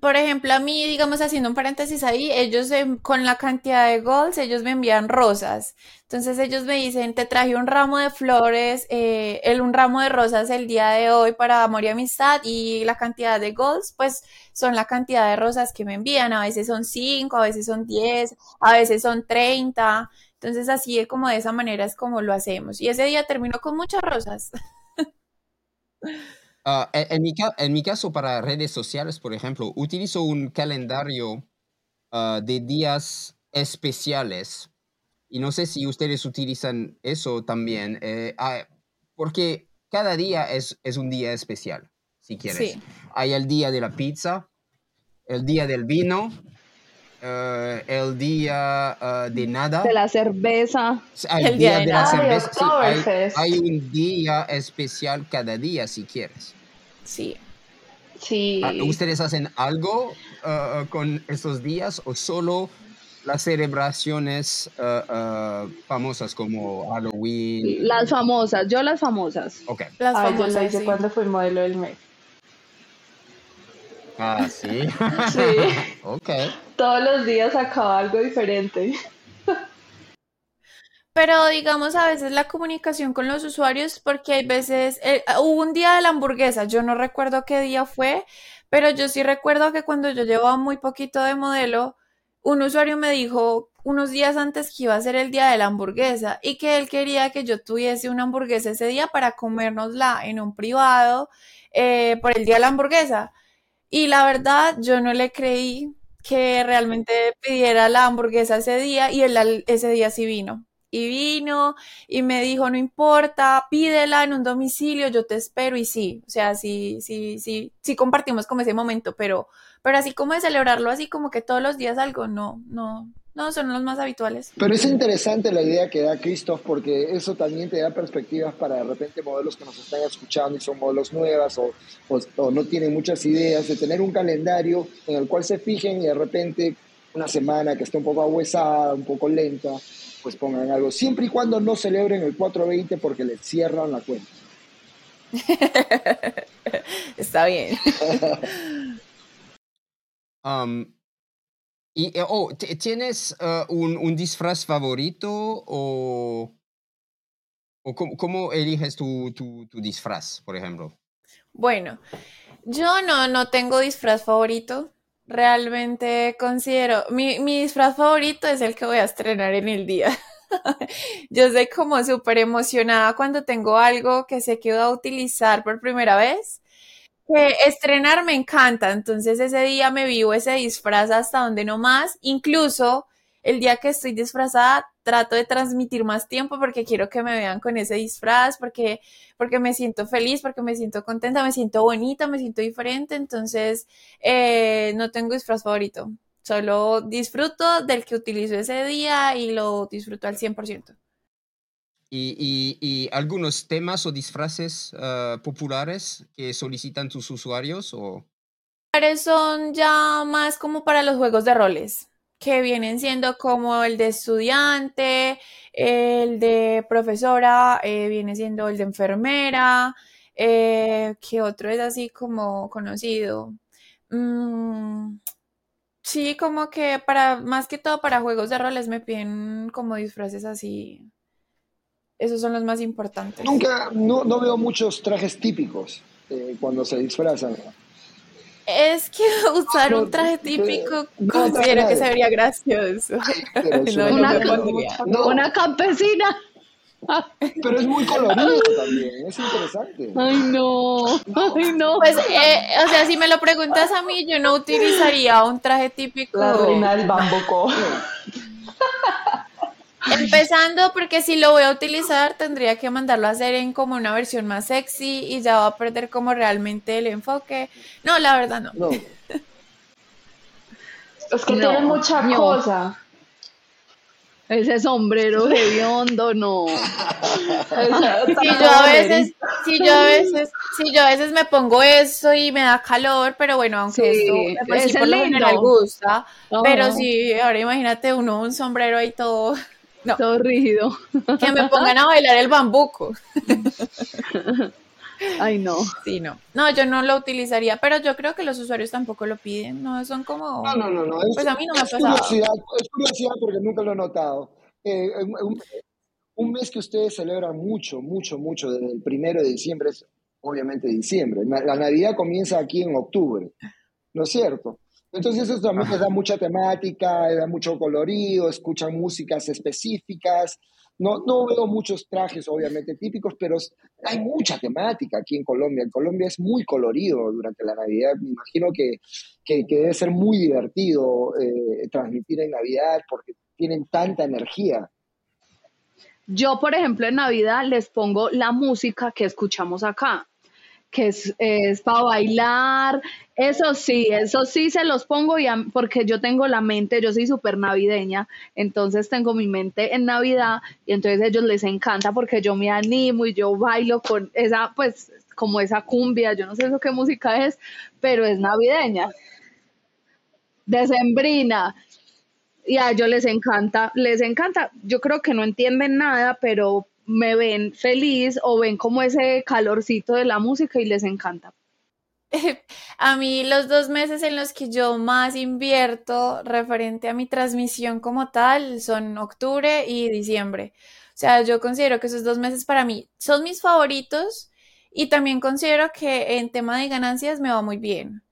Por ejemplo, a mí, digamos, haciendo un paréntesis ahí, ellos con la cantidad de goals, ellos me envían rosas. Entonces ellos me dicen, te traje un ramo de flores, eh, un ramo de rosas el día de hoy para amor y amistad y la cantidad de goals, pues son la cantidad de rosas que me envían. A veces son 5, a veces son 10, a veces son 30. Entonces así como de esa manera es como lo hacemos. Y ese día termino con muchas rosas. Ah, e, en, mi, en, mi, caso, para redes sociales, por ejemplo, utilizo un calendario ah, de días especiales. Y no sé si ustedes utilizan eso también, eh, ah, porque cada día es, es un día especial, si quieres. Sí. Hay el día de la pizza, el día del vino, eh, el día eh, de nada. De la cerveza. Hay El día de la cerveza. Sí, hay, un día especial cada día, si quieres. Sí. Sí. Ah, ¿Ustedes hacen algo uh, con esos días o solo las celebraciones uh, uh, famosas como Halloween? Las famosas, yo las famosas. Ok. Las Ay, yo famosas, hice sí. cuando fui modelo del mes. Ah, sí. Sí. ok. Todos los días sacaba algo diferente. Pero digamos a veces la comunicación con los usuarios, porque hay veces, eh, hubo un día de la hamburguesa, yo no recuerdo qué día fue, pero yo sí recuerdo que cuando yo llevaba muy poquito de modelo, un usuario me dijo unos días antes que iba a ser el día de la hamburguesa y que él quería que yo tuviese una hamburguesa ese día para comérnosla en un privado eh, por el día de la hamburguesa. Y la verdad, yo no le creí que realmente pidiera la hamburguesa ese día y él ese día sí vino. Y vino y me dijo, no importa, pídela en un domicilio, yo te espero y sí, o sea, sí, sí, sí, sí compartimos como ese momento, pero, pero así como de celebrarlo así como que todos los días algo, no, no, no, son los más habituales. Pero es interesante la idea que da Christoph porque eso también te da perspectivas para de repente modelos que nos están escuchando y son modelos nuevas o, o- o no tienen muchas ideas, de tener un calendario en el cual se fijen y de repente una semana que esté un poco ahuesada, un poco lenta, pues pongan algo, siempre y cuando no celebren el 420 porque les cierran la cuenta. Está bien. Um, y, eh, oh, ¿tienes uh, un, disfraz favorito o, cómo, eliges tu, tu, tu disfraz, por ejemplo? Bueno, yo no, no tengo disfraz favorito. Realmente considero, mi, mi disfraz favorito es el que voy a estrenar en el día. Yo soy como súper emocionada cuando tengo algo que sé que voy a utilizar por primera vez. Que estrenar me encanta, entonces ese día me vivo ese disfraz hasta donde no más. Incluso el día que estoy disfrazada trato de transmitir más tiempo porque quiero que me vean con ese disfraz, porque porque me siento feliz, porque me siento contenta, me siento bonita, me siento diferente, entonces eh, no tengo disfraz favorito, solo disfruto del que utilizo ese día y lo disfruto al 100%. ¿Y, algunos temas o disfraces uh, populares que solicitan tus usuarios? O... Son ya más como para los juegos de roles, que vienen siendo como el de estudiante, el de profesora, eh, viene siendo el de enfermera, eh, que otro es así como conocido. Mm, sí, como que para, más que todo para juegos de roles me piden como disfraces así. Esos son los más importantes. Nunca, no, no veo muchos trajes típicos eh, cuando se disfrazan. Es que usar No, un traje típico no, considero que se vería gracioso. Una campesina. pero es muy colorido también, es interesante. Ay, no. Ay, no. Pues, eh, o sea, si me lo preguntas a mí, yo no utilizaría un traje típico. La reina del bambuco. Empezando porque si lo voy a utilizar, tendría que mandarlo a hacer en como una versión más sexy y ya va a perder como realmente el enfoque. No, la verdad no. No, Es que No, tiene mucha no. cosa. Ese sombrero hediondo, no. Si yo a veces, si yo a veces, si yo a veces me pongo eso y me da calor, pero bueno, aunque Sí, esto de sí por lo es general gusta, pero sí, ahora imagínate uno un sombrero ahí todo, no, Todo rígido. que me pongan a bailar el bambuco. Ay, no. Sí, no. No, yo no lo utilizaría, pero yo creo que los usuarios tampoco lo piden, no, son como, no, no, no. no, Es, pues a mí no me ha pasado. curiosidad, es curiosidad porque nunca lo he notado. Eh, un, un mes que ustedes celebran mucho, mucho, mucho, desde el primero de diciembre es obviamente diciembre. La Navidad comienza aquí en octubre, ¿no es cierto? Entonces eso también les da mucha temática, les da mucho colorido, escuchan músicas específicas. No, no veo muchos trajes, obviamente, típicos, pero hay mucha temática aquí en Colombia. En Colombia es muy colorido durante la Navidad. Me imagino que, que, que debe ser muy divertido eh, transmitir en Navidad porque tienen tanta energía. Yo, por ejemplo, en Navidad les pongo la música que escuchamos acá, que es, es para bailar. Eso sí, eso sí se los pongo y porque yo tengo la mente, yo soy súper navideña, entonces tengo mi mente en Navidad y entonces a ellos les encanta porque yo me animo y yo bailo con esa, pues, como esa cumbia, yo no sé eso qué música es, pero es navideña, decembrina y a ellos les encanta, les encanta. Yo creo que no entienden nada, pero me ven feliz o ven como ese calorcito de la música y les encanta. A mí los dos meses en los que yo más invierto referente a mi transmisión como tal son octubre y diciembre. O sea, yo considero que esos dos meses para mí son mis favoritos y también considero que en tema de ganancias me va muy bien.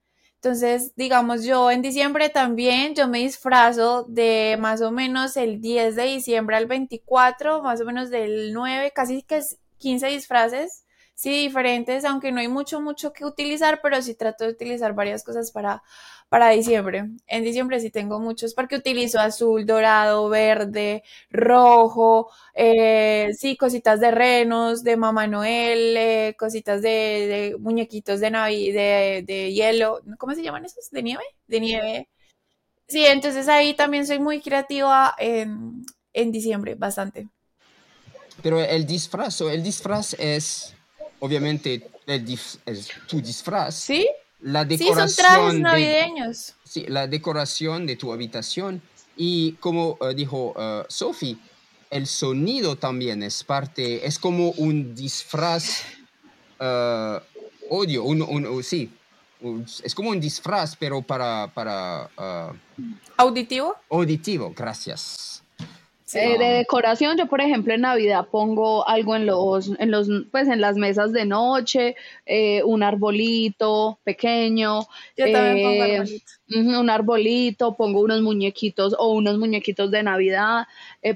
Entonces, digamos, yo en diciembre también, yo me disfrazo de más o menos el 10 de diciembre al 24, más o menos del 9, casi que 15 disfraces sí diferentes, aunque no hay mucho, mucho que utilizar, pero sí trato de utilizar varias cosas para, para diciembre. En diciembre sí tengo muchos porque utilizo azul, dorado, verde, rojo, eh, sí, cositas de renos, de Mamá Noel, eh, cositas de, muñequitos de, navi, de, de hielo, ¿cómo se llaman esos? ¿De nieve? De nieve. Sí, entonces ahí también soy muy creativa en, en diciembre, bastante. Pero el disfraz, el disfraz es obviamente el tu disfraz. Sí. La decoración sí, son trajes navideños. De, sí, la decoración de tu habitación. Y como uh, dijo uh, Sophie, el sonido también es parte, es como un disfraz uh, audio, un, un, sí, es como un disfraz, pero para... para ¿Auditivo? Auditivo, gracias. Eh, de decoración, yo por ejemplo en Navidad pongo algo en los, en los, pues en las mesas de noche, eh, un arbolito pequeño. Yo también pongo eh, arbolito. Un arbolito, pongo unos muñequitos o unos muñequitos de Navidad.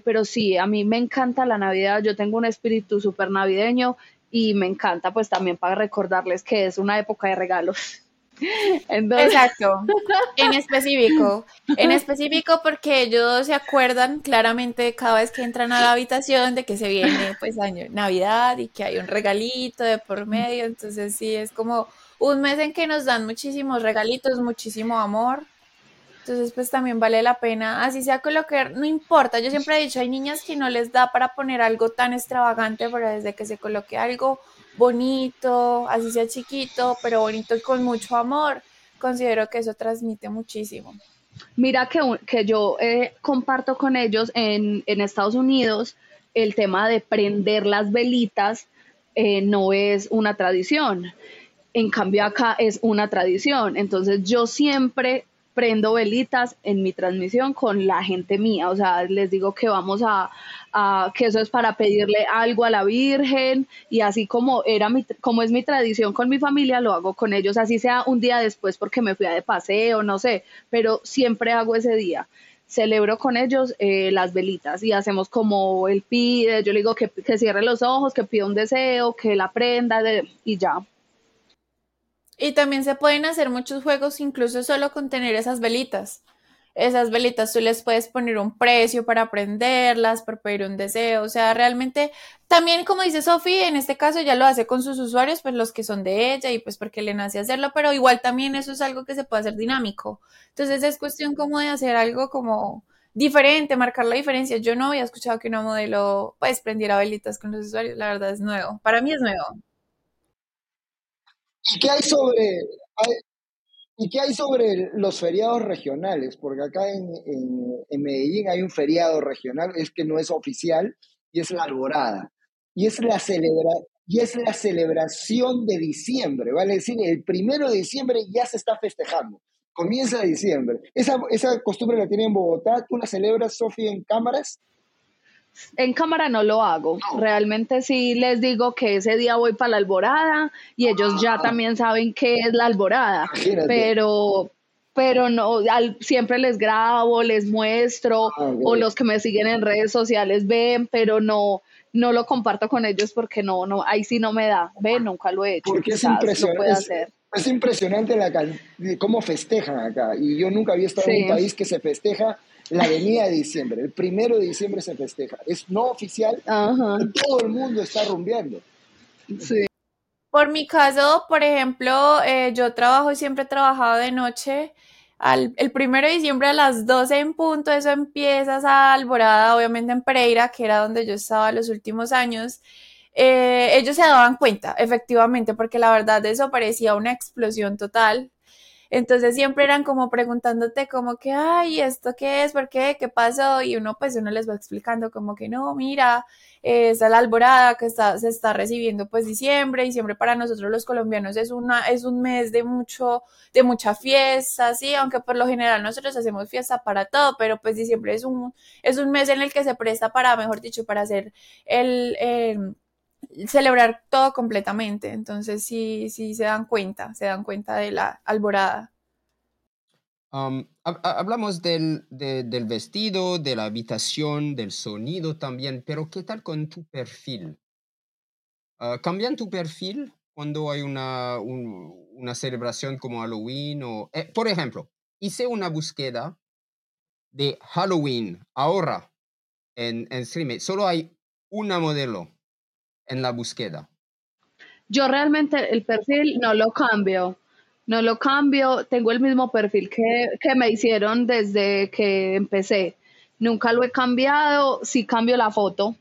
pero sí, a mí me encanta la Navidad. Yo tengo un espíritu súper navideño y me encanta pues también para recordarles que es una época de regalos. Exacto, en específico, en específico porque ellos se acuerdan claramente cada vez que entran a la habitación de que se viene pues año Navidad y que hay un regalito de por medio, entonces sí, es como un mes en que nos dan muchísimos regalitos, muchísimo amor, entonces pues también vale la pena, así sea colocar, no importa, yo siempre he dicho, hay niñas que no les da para poner algo tan extravagante, pero desde que se coloque algo bonito, así sea chiquito, pero bonito y con mucho amor, considero que eso transmite muchísimo. Mira que, que yo eh, comparto con ellos en, Estados Unidos el tema de prender las velitas eh, no es una tradición. En cambio acá es una tradición. Entonces yo siempre prendo velitas en mi transmisión con la gente mía, o sea, les digo que vamos a, que eso es para pedirle algo a la Virgen y así como era mi, como es mi tradición con mi familia, lo hago con ellos, así sea un día después porque me fui a de paseo, no sé, pero siempre hago ese día celebro con ellos eh, las velitas y hacemos como él pide, yo le digo que, que cierre los ojos, que pida un deseo, que la prenda de, y ya. Y también se pueden hacer muchos juegos incluso solo con tener esas velitas. Esas velitas tú les puedes poner un precio para prenderlas, para pedir un deseo. O sea, realmente también, como dice Sofi, en este caso ya lo hace con sus usuarios, pues los que son de ella y pues porque le nace hacerlo, pero igual también eso es algo que se puede hacer dinámico. Entonces es cuestión como de hacer algo como diferente, marcar la diferencia. Yo no había escuchado que una modelo pues prendiera velitas con los usuarios, la verdad es nuevo. Para mí es nuevo. ¿Y qué hay sobre, ¿y qué hay sobre los feriados regionales? Porque acá en, Medellín hay un feriado regional, es que no es oficial, y es la alborada. Y es la, celebra, y es la celebración de diciembre, vale decir, el primero de diciembre ya se está festejando. Comienza diciembre. Esa, esa costumbre la tiene en Bogotá. ¿Tú la celebras, Sofía, en cámaras? En cámara no lo hago. Realmente sí les digo que ese día voy para la alborada y ellos ya ah. también saben qué es la alborada. Pero, pero no, siempre les grabo, les muestro, ah, o los que me siguen en redes sociales ven, pero no, no lo comparto con ellos porque no, no, ahí sí no me da. Ve, nunca lo he hecho. Porque es impresionante. Es, impresionante la cómo festejan acá. Y yo nunca había estado en un país que se festeja la venida de diciembre. El primero de diciembre se festeja. Es no oficial. Todo el mundo está rumbeando. Sí. Por mi caso, por ejemplo, eh, yo trabajo y siempre he trabajado de noche. Al, el primero de diciembre a las 12 en punto, eso empieza esa alborada, obviamente en Pereira, que era donde yo estaba los últimos años. Eh, ellos se daban cuenta, efectivamente, porque la verdad eso parecía una explosión total. Entonces siempre eran como preguntándote como que, ay, ¿esto qué es? ¿Por qué? ¿Qué pasó? Y uno pues uno les va explicando como que no, mira, eh, esa es la alborada que está, se está recibiendo pues diciembre, diciembre para nosotros los colombianos es una, es un mes de mucho, de mucha fiesta, sí, aunque por lo general nosotros hacemos fiesta para todo, pero pues diciembre es un, es un mes en el que se presta para, mejor dicho, para hacer el celebrar todo completamente. Entonces sí, sí se dan cuenta, se dan cuenta de la alborada. hablamos del, del, vestido, de la habitación, del sonido también, pero ¿qué tal con tu perfil? Uh, ¿Cambian tu perfil cuando hay una, una celebración como Halloween? O, eh, por ejemplo, hice una búsqueda de Halloween ahora en, en Stream. Solo hay una modelo en la búsqueda? Yo realmente el perfil no lo cambio, no lo cambio, tengo el mismo perfil que, que me hicieron desde que empecé. Nunca lo he cambiado, sí cambio la foto.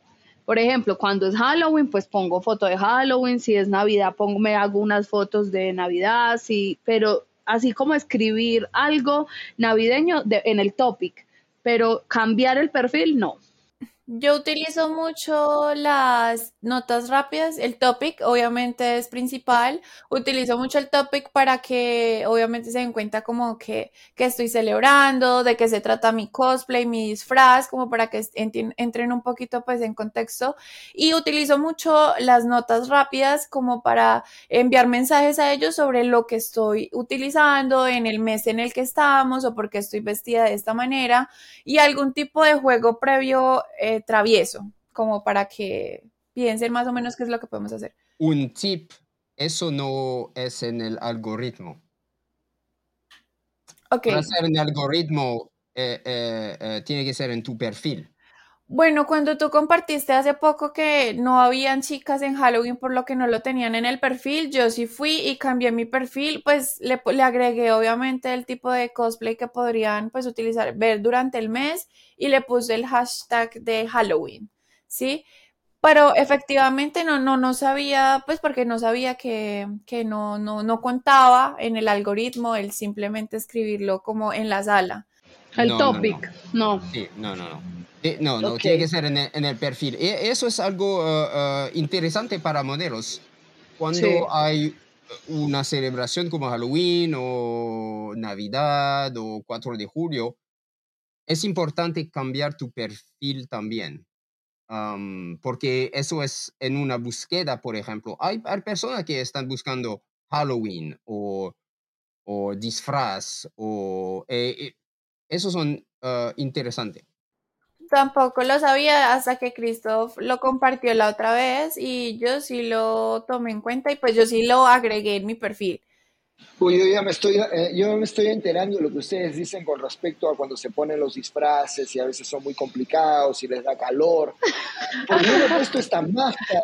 Por ejemplo, cuando es Halloween, pues pongo foto de Halloween, si es Navidad, pongo, me hago unas fotos de Navidad, sí, pero así como escribir algo navideño en el topic, pero cambiar el perfil, no. Yo utilizo mucho las notas rápidas, el topic obviamente es principal, utilizo mucho el topic para que obviamente se den cuenta como que, que estoy celebrando, de qué se trata mi cosplay, mi disfraz, como para que entren un poquito pues en contexto y utilizo mucho las notas rápidas como para enviar mensajes a ellos sobre lo que estoy utilizando en el mes en el que estamos o porque estoy vestida de esta manera y algún tipo de juego previo. Travieso, como para que piensen más o menos qué es lo que podemos hacer. Un tip, eso no es en el algoritmo. Okay. Para hacer en el algoritmo, eh, eh, eh, tiene que ser en tu perfil. Bueno, cuando tú compartiste hace poco que no habían chicas en Halloween por lo que no lo tenían en el perfil, yo sí fui y cambié mi perfil, pues le, le, agregué obviamente el tipo de cosplay que podrían pues utilizar, ver durante el mes y le puse el hashtag de Halloween, ¿sí? Pero efectivamente no, no, no sabía, pues porque no sabía que, que no, no, no contaba en el algoritmo el simplemente escribirlo como en la sala. El topic, no. Sí, no, no, no. Eh, no, no, tiene que ser en el, perfil. E, eso es algo uh, uh, interesante para modelos. Cuando hay una celebración como Halloween o Navidad o 4 de julio, es importante cambiar tu perfil también. porque eso es en una búsqueda, por ejemplo. Hay, hay personas que están buscando Halloween o, o disfraz o... Eh, eh, esos son uh, interesantes. Tampoco lo sabía hasta que Christoph lo compartió la otra vez y yo sí lo tomé en cuenta y pues yo sí lo agregué en mi perfil. Uy, yo ya me estoy, eh, yo me estoy enterando de lo que ustedes dicen con respecto a cuando se ponen los disfraces y a veces son muy complicados y les da calor. Porque yo me he puesto esta máscara,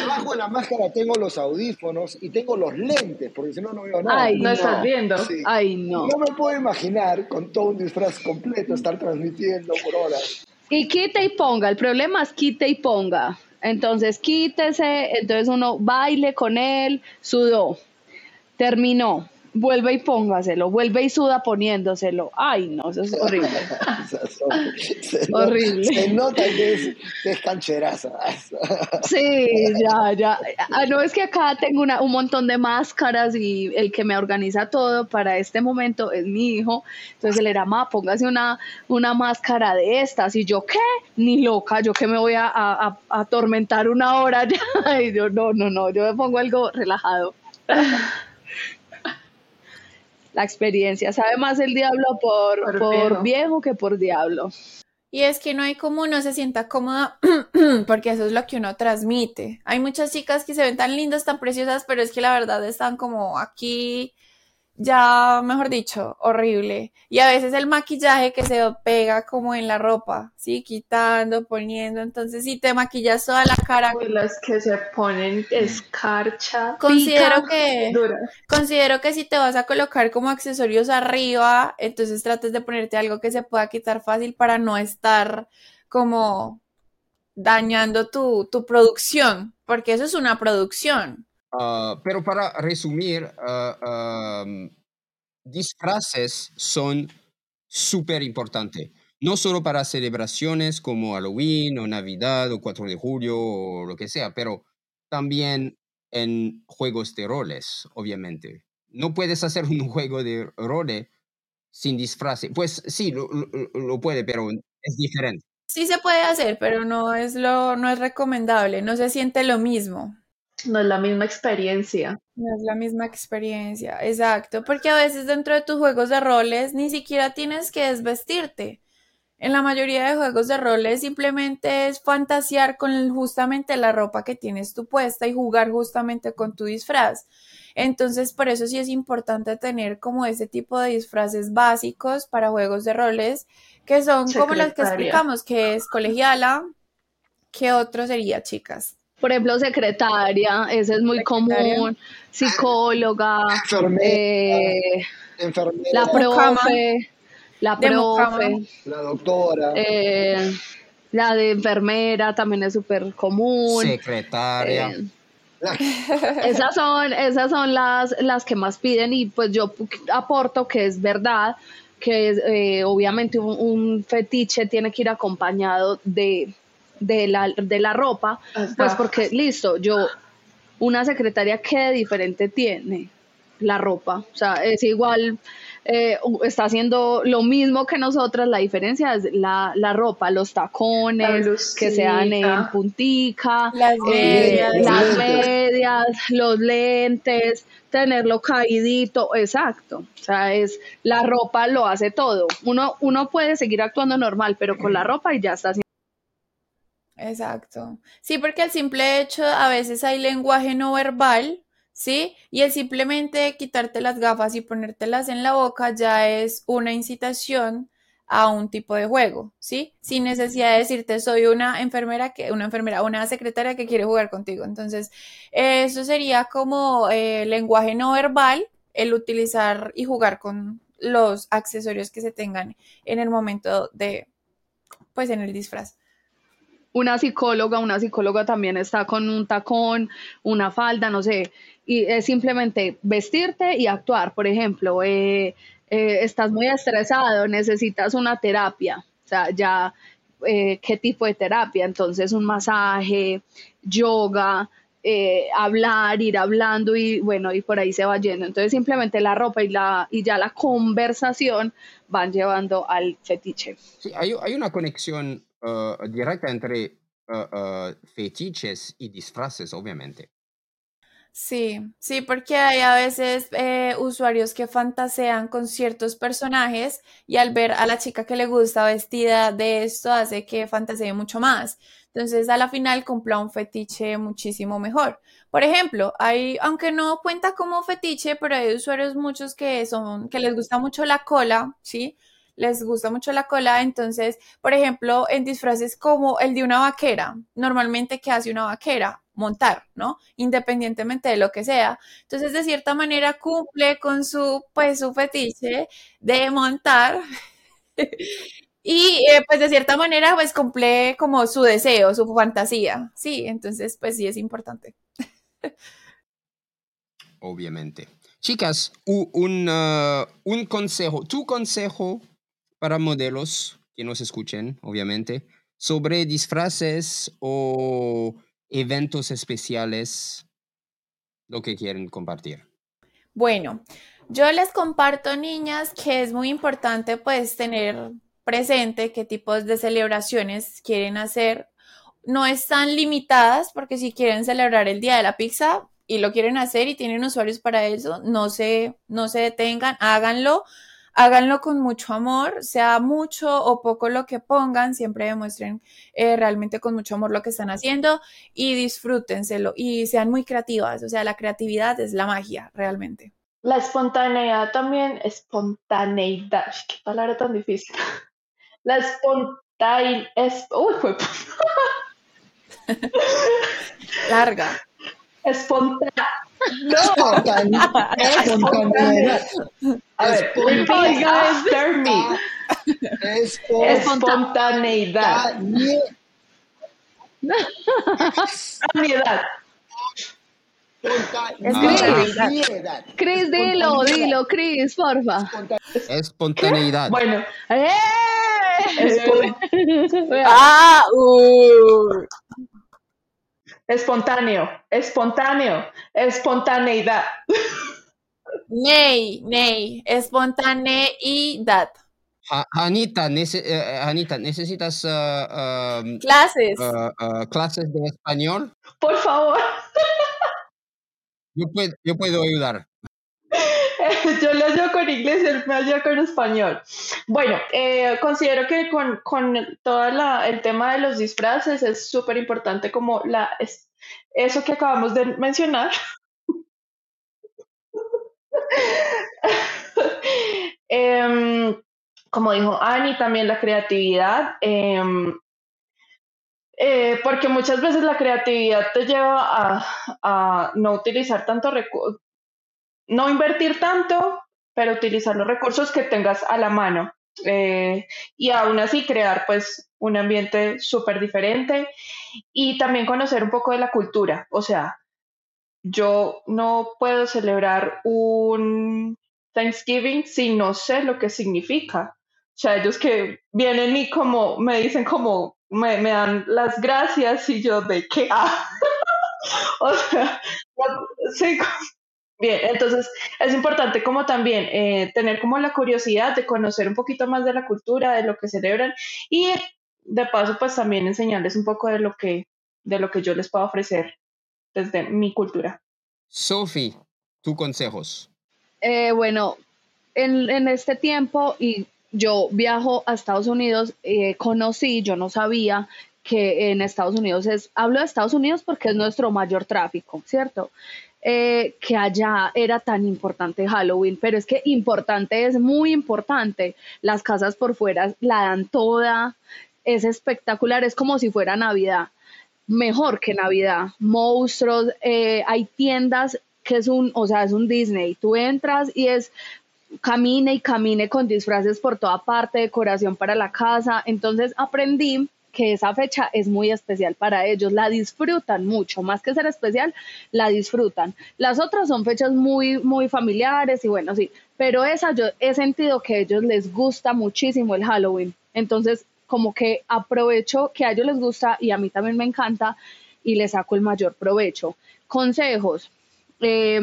debajo de la máscara tengo los audífonos y tengo los lentes, porque si no, no veo nada. Ay, no, estás viendo. Ay, no. No me puedo imaginar con todo un disfraz completo estar transmitiendo por horas. Y quita y ponga, el problema es quita y ponga. Entonces quítese, entonces uno baile con él, sudó terminó, vuelve y póngaselo, vuelve y suda poniéndoselo. Ay, no, eso es horrible. se horrible. se nota que es, es, cancheraza. sí, ya, ya. Ah, no, es que acá tengo una, un montón de máscaras y el que me organiza todo para este momento es mi hijo. Entonces él era, ma, póngase una, una máscara de estas. Y yo, ¿qué? Ni loca, yo que me voy a, a, a atormentar una hora ya. Y yo, no, no, no, yo me pongo algo relajado la experiencia. Sabe más el diablo por, por, viejo. que por diablo. Y es que no hay como uno se sienta cómoda, porque eso es lo que uno transmite. Hay muchas chicas que se ven tan lindas, tan preciosas, pero es que la verdad están como aquí ya, mejor dicho, horrible. Y a veces el maquillaje que se pega como en la ropa, ¿sí? Quitando, poniendo. Entonces, si te maquillas toda la cara. Uy, las que se ponen escarcha. Considero pica, que, dura. considero que si te vas a colocar como accesorios arriba, entonces trates de ponerte algo que se pueda quitar fácil para no estar como dañando tu, tu producción, porque eso es una producción. Ah, pero para resumir, ah, am, disfraces son súper importantes. No solo para celebraciones como Halloween o Navidad o 4 de julio o lo que sea, pero también en juegos de roles, obviamente. No puedes hacer un juego de roles sin disfrace. Pues sí, lo, lo- lo puede, pero es diferente. Sí se puede hacer, pero no es lo, no es recomendable, no se siente lo mismo. No es la misma experiencia. No es la misma experiencia, exacto, porque a veces dentro de tus juegos de roles ni siquiera tienes que desvestirte. En la mayoría de juegos de roles simplemente es fantasear con justamente la ropa que tienes tú puesta y jugar justamente con tu disfraz. Entonces, por eso sí es importante tener como ese tipo de disfraces básicos para juegos de roles, que son como los que explicamos, que es colegiala, ¿qué otro sería, chicas? Por ejemplo, secretaria, ese es muy Secretaria. común, psicóloga, Enfermera, eh, enfermera, la profe, la profe, la doctora. eh, la de enfermera también es súper común. Secretaria. eh, esas son, esas son las, las que más piden y pues yo aporto que es verdad que es, eh, obviamente un, un fetiche tiene que ir acompañado de, de, la, de la ropa, pues porque listo, yo, una secretaria, ¿qué de diferente tiene? La ropa, o sea, es igual, eh, está haciendo lo mismo que nosotras, la diferencia es la, la ropa, los tacones, que sean en puntica, Las eh, medias. Los las lentes. medias, los lentes, tenerlo caídito, exacto. O sea, es la ropa lo hace todo. Uno, uno puede seguir actuando normal, pero con la ropa y ya está haciendo. Exacto. Sí, porque el simple hecho, a veces hay lenguaje no verbal, ¿sí? Y el simplemente quitarte las gafas y ponértelas en la boca ya es una incitación a un tipo de juego, ¿sí? Sin necesidad de decirte soy una enfermera que, una enfermera, una secretaria que quiere jugar contigo. Entonces, eso sería como eh, lenguaje no verbal, el utilizar y jugar con los accesorios que se tengan en el momento de, pues en el disfraz. Una psicóloga, una psicóloga también está con un tacón, una falda, no sé, y es simplemente vestirte y actuar. Por ejemplo, eh, eh, estás muy estresado, necesitas una terapia, o sea, ya, eh, ¿qué tipo de terapia? Entonces, un masaje, yoga, eh, hablar, ir hablando y bueno, y por ahí se va yendo. Entonces, simplemente la ropa y, la, y ya la conversación van llevando al fetiche. Sí, hay, hay una conexión uh, directa entre uh, fetiches y disfraces, obviamente. Sí, sí, porque hay a veces usuarios que fantasean con ciertos personajes y al ver a la chica que le gusta vestida de esto hace que fantasee mucho más. Entonces, a la final cumpla un fetiche muchísimo mejor. Por ejemplo, hay, aunque no cuenta como fetiche, pero hay usuarios muchos que son, que les gusta mucho la cola, ¿sí? Les gusta mucho la cola, entonces, por ejemplo, en disfraces como el de una vaquera, normalmente, ¿qué hace una vaquera? montar, ¿no? Independientemente de lo que sea. Entonces, de cierta manera, cumple con su, pues, su fetiche de montar. Y eh, pues de cierta manera, pues cumple como su deseo, su fantasía. Sí, entonces, pues sí es importante. Obviamente. Chicas, un, un consejo, tu consejo para modelos que nos escuchen, obviamente, sobre disfraces o eventos especiales, lo que quieren compartir. Bueno, yo les comparto, niñas, que es muy importante pues tener presente qué tipos de celebraciones quieren hacer. No están limitadas porque si quieren celebrar el Día de la Pizza y lo quieren hacer y tienen usuarios para eso, no se, no se detengan, háganlo. Háganlo con mucho amor, sea mucho o poco lo que pongan, siempre demuestren eh, realmente con mucho amor lo que están haciendo y disfrútenselo y sean muy creativas, o sea, la creatividad es la magia, realmente. La espontaneidad también, espontaneidad, qué palabra tan difícil. La espontaneidad, es, uy, fue Larga. espontánea. No, Espontaneidad. a ver, repeat Oiga, after me. Espontaneidad. Espontaneidad. Espontaneidad. Cris, dilo, dilo, Cris, porfa. Espontaneidad. Bueno, ¡Eh! espon- Ah, uh. Espontáneo, espontáneo, espontaneidad. Ney, ney, espontaneidad. Anita, nece- eh, Anita, ¿necesitas um, Clases. clases de español? Por favor, Yo puedo, yo puedo ayudar. yo le ayudo con inglés y él me ayuda con español. Bueno, eh, considero que con, con todo el tema de los disfraces es súper importante como la, es- eso que acabamos de mencionar. Em, como dijo Ani, también la creatividad. em, eh, porque muchas veces la creatividad te lleva a, a no utilizar tanto recursos, no invertir tanto, pero utilizar los recursos que tengas a la mano. eh, y aún así crear pues un ambiente súper diferente y también conocer un poco de la cultura. O sea, yo no puedo celebrar un Thanksgiving si no sé lo que significa. O sea, ellos que vienen y como me dicen como me, me dan las gracias y yo de qué. Ah. o sea, sí, bien, entonces es importante como también eh, tener como la curiosidad de conocer un poquito más de la cultura, de lo que celebran y de paso pues también enseñarles un poco de lo que, de lo que yo les puedo ofrecer desde mi cultura. Sophie, tus consejos. Eh, bueno, en, en este tiempo y yo viajo a Estados Unidos, eh, conocí, yo no sabía que en Estados Unidos es, hablo de Estados Unidos porque es nuestro mayor tráfico, ¿cierto? Eh, que allá era tan importante Halloween, pero es que importante es muy importante. Las casas por fuera la dan toda, es espectacular, es como si fuera Navidad, mejor que Navidad. Monstruos, eh, hay tiendas que es un, o sea, es un Disney. Tú entras y es camine y camine con disfraces por toda parte, decoración para la casa. Entonces aprendí que esa fecha es muy especial para ellos, la disfrutan mucho, más que ser especial, la disfrutan. Las otras son fechas muy, muy familiares y bueno, sí, pero esa yo he sentido que a ellos les gusta muchísimo el Halloween. Entonces, como que aprovecho que a ellos les gusta y a mí también me encanta y les saco el mayor provecho. Consejos. Eh,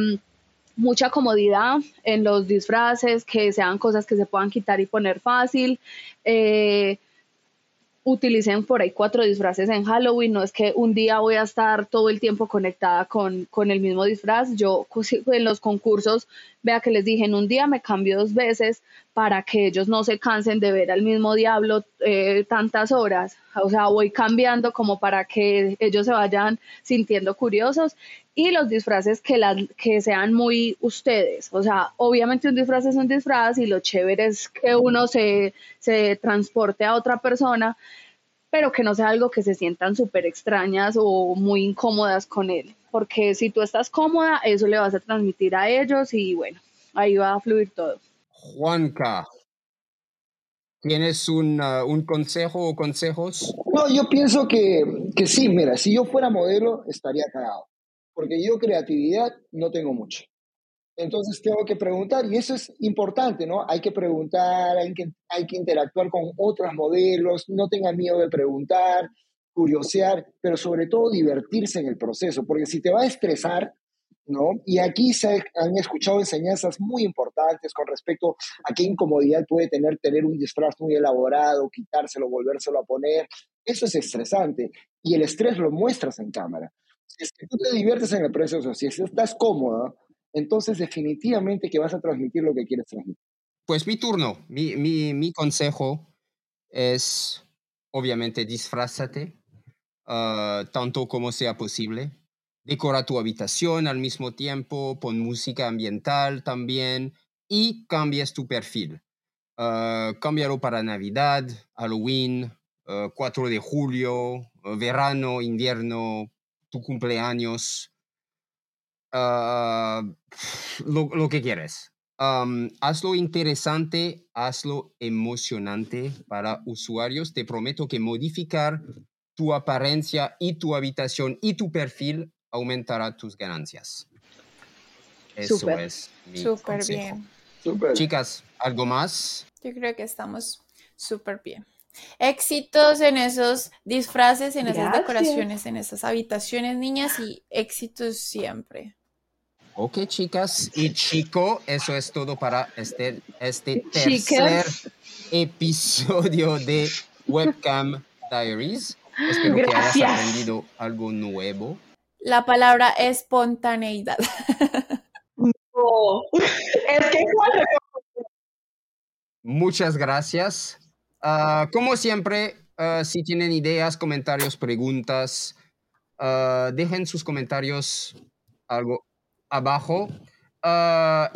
mucha comodidad en los disfraces, que sean cosas que se puedan quitar y poner fácil. Eh, utilicen por ahí cuatro disfraces en Halloween, no es que un día voy a estar todo el tiempo conectada con, con el mismo disfraz, yo en los concursos, vea que les dije, en un día me cambio dos veces para que ellos no se cansen de ver al mismo diablo eh, tantas horas, o sea, voy cambiando como para que ellos se vayan sintiendo curiosos y los disfraces que, las, que sean muy ustedes. O sea, obviamente un disfraz es un disfraz y lo chévere es que uno se, se transporte a otra persona, pero que no sea algo que se sientan súper extrañas o muy incómodas con él. Porque si tú estás cómoda, eso le vas a transmitir a ellos y bueno, ahí va a fluir todo. Juanca, ¿tienes un, uh, un consejo o consejos? No, yo pienso que, que sí, mira, si yo fuera modelo estaría cagado, porque yo creatividad no tengo mucho. Entonces tengo que preguntar, y eso es importante, ¿no? Hay que preguntar, hay que, hay que interactuar con otros modelos, no tengan miedo de preguntar, curiosear, pero sobre todo divertirse en el proceso, porque si te va a estresar, ¿no? Y aquí se han escuchado enseñanzas muy importantes con respecto a qué incomodidad puede tener tener un disfraz muy elaborado, quitárselo, volvérselo a poner. Eso es estresante y el estrés lo muestras en cámara. Si es que tú te diviertes en el proceso, si estás cómoda, entonces definitivamente que vas a transmitir lo que quieres transmitir. Pues mi turno, mi, mi, mi consejo es, obviamente, disfrázate uh, tanto como sea posible. decora tu habitación al mismo tiempo, pon música ambiental también y cambies tu perfil. Uh, cámbialo para Navidad, Halloween, 4 de julio, verano, invierno, tu cumpleaños, lo, lo, que quieres. hazlo interesante, hazlo emocionante para usuarios. Te prometo que modificar tu apariencia y tu habitación y tu perfil aumentará tus ganancias. Eso es mi Súper bien. Chicas, ¿algo más? Yo creo que estamos súper bien. Éxitos en esos disfraces, en esas decoraciones, en esas habitaciones, niñas, y éxitos siempre. Ok, chicas y chico, eso es todo para este, este tercer episodio de Webcam Diaries. Espero que hayas aprendido algo nuevo. La palabra espontaneidad. Es que Muchas gracias. Ah, como siempre, ah, si tienen ideas, comentarios, preguntas, uh, dejen sus comentarios algo abajo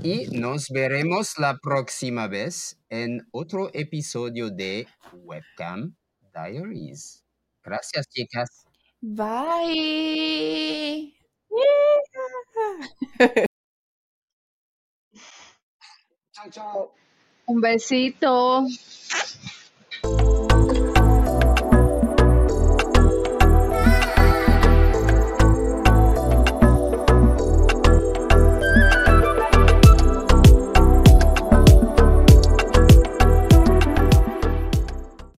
y nos veremos la próxima vez en otro episodio de Webcam Diaries. Gracias, chicas. Bye. chao, chao. Un besito.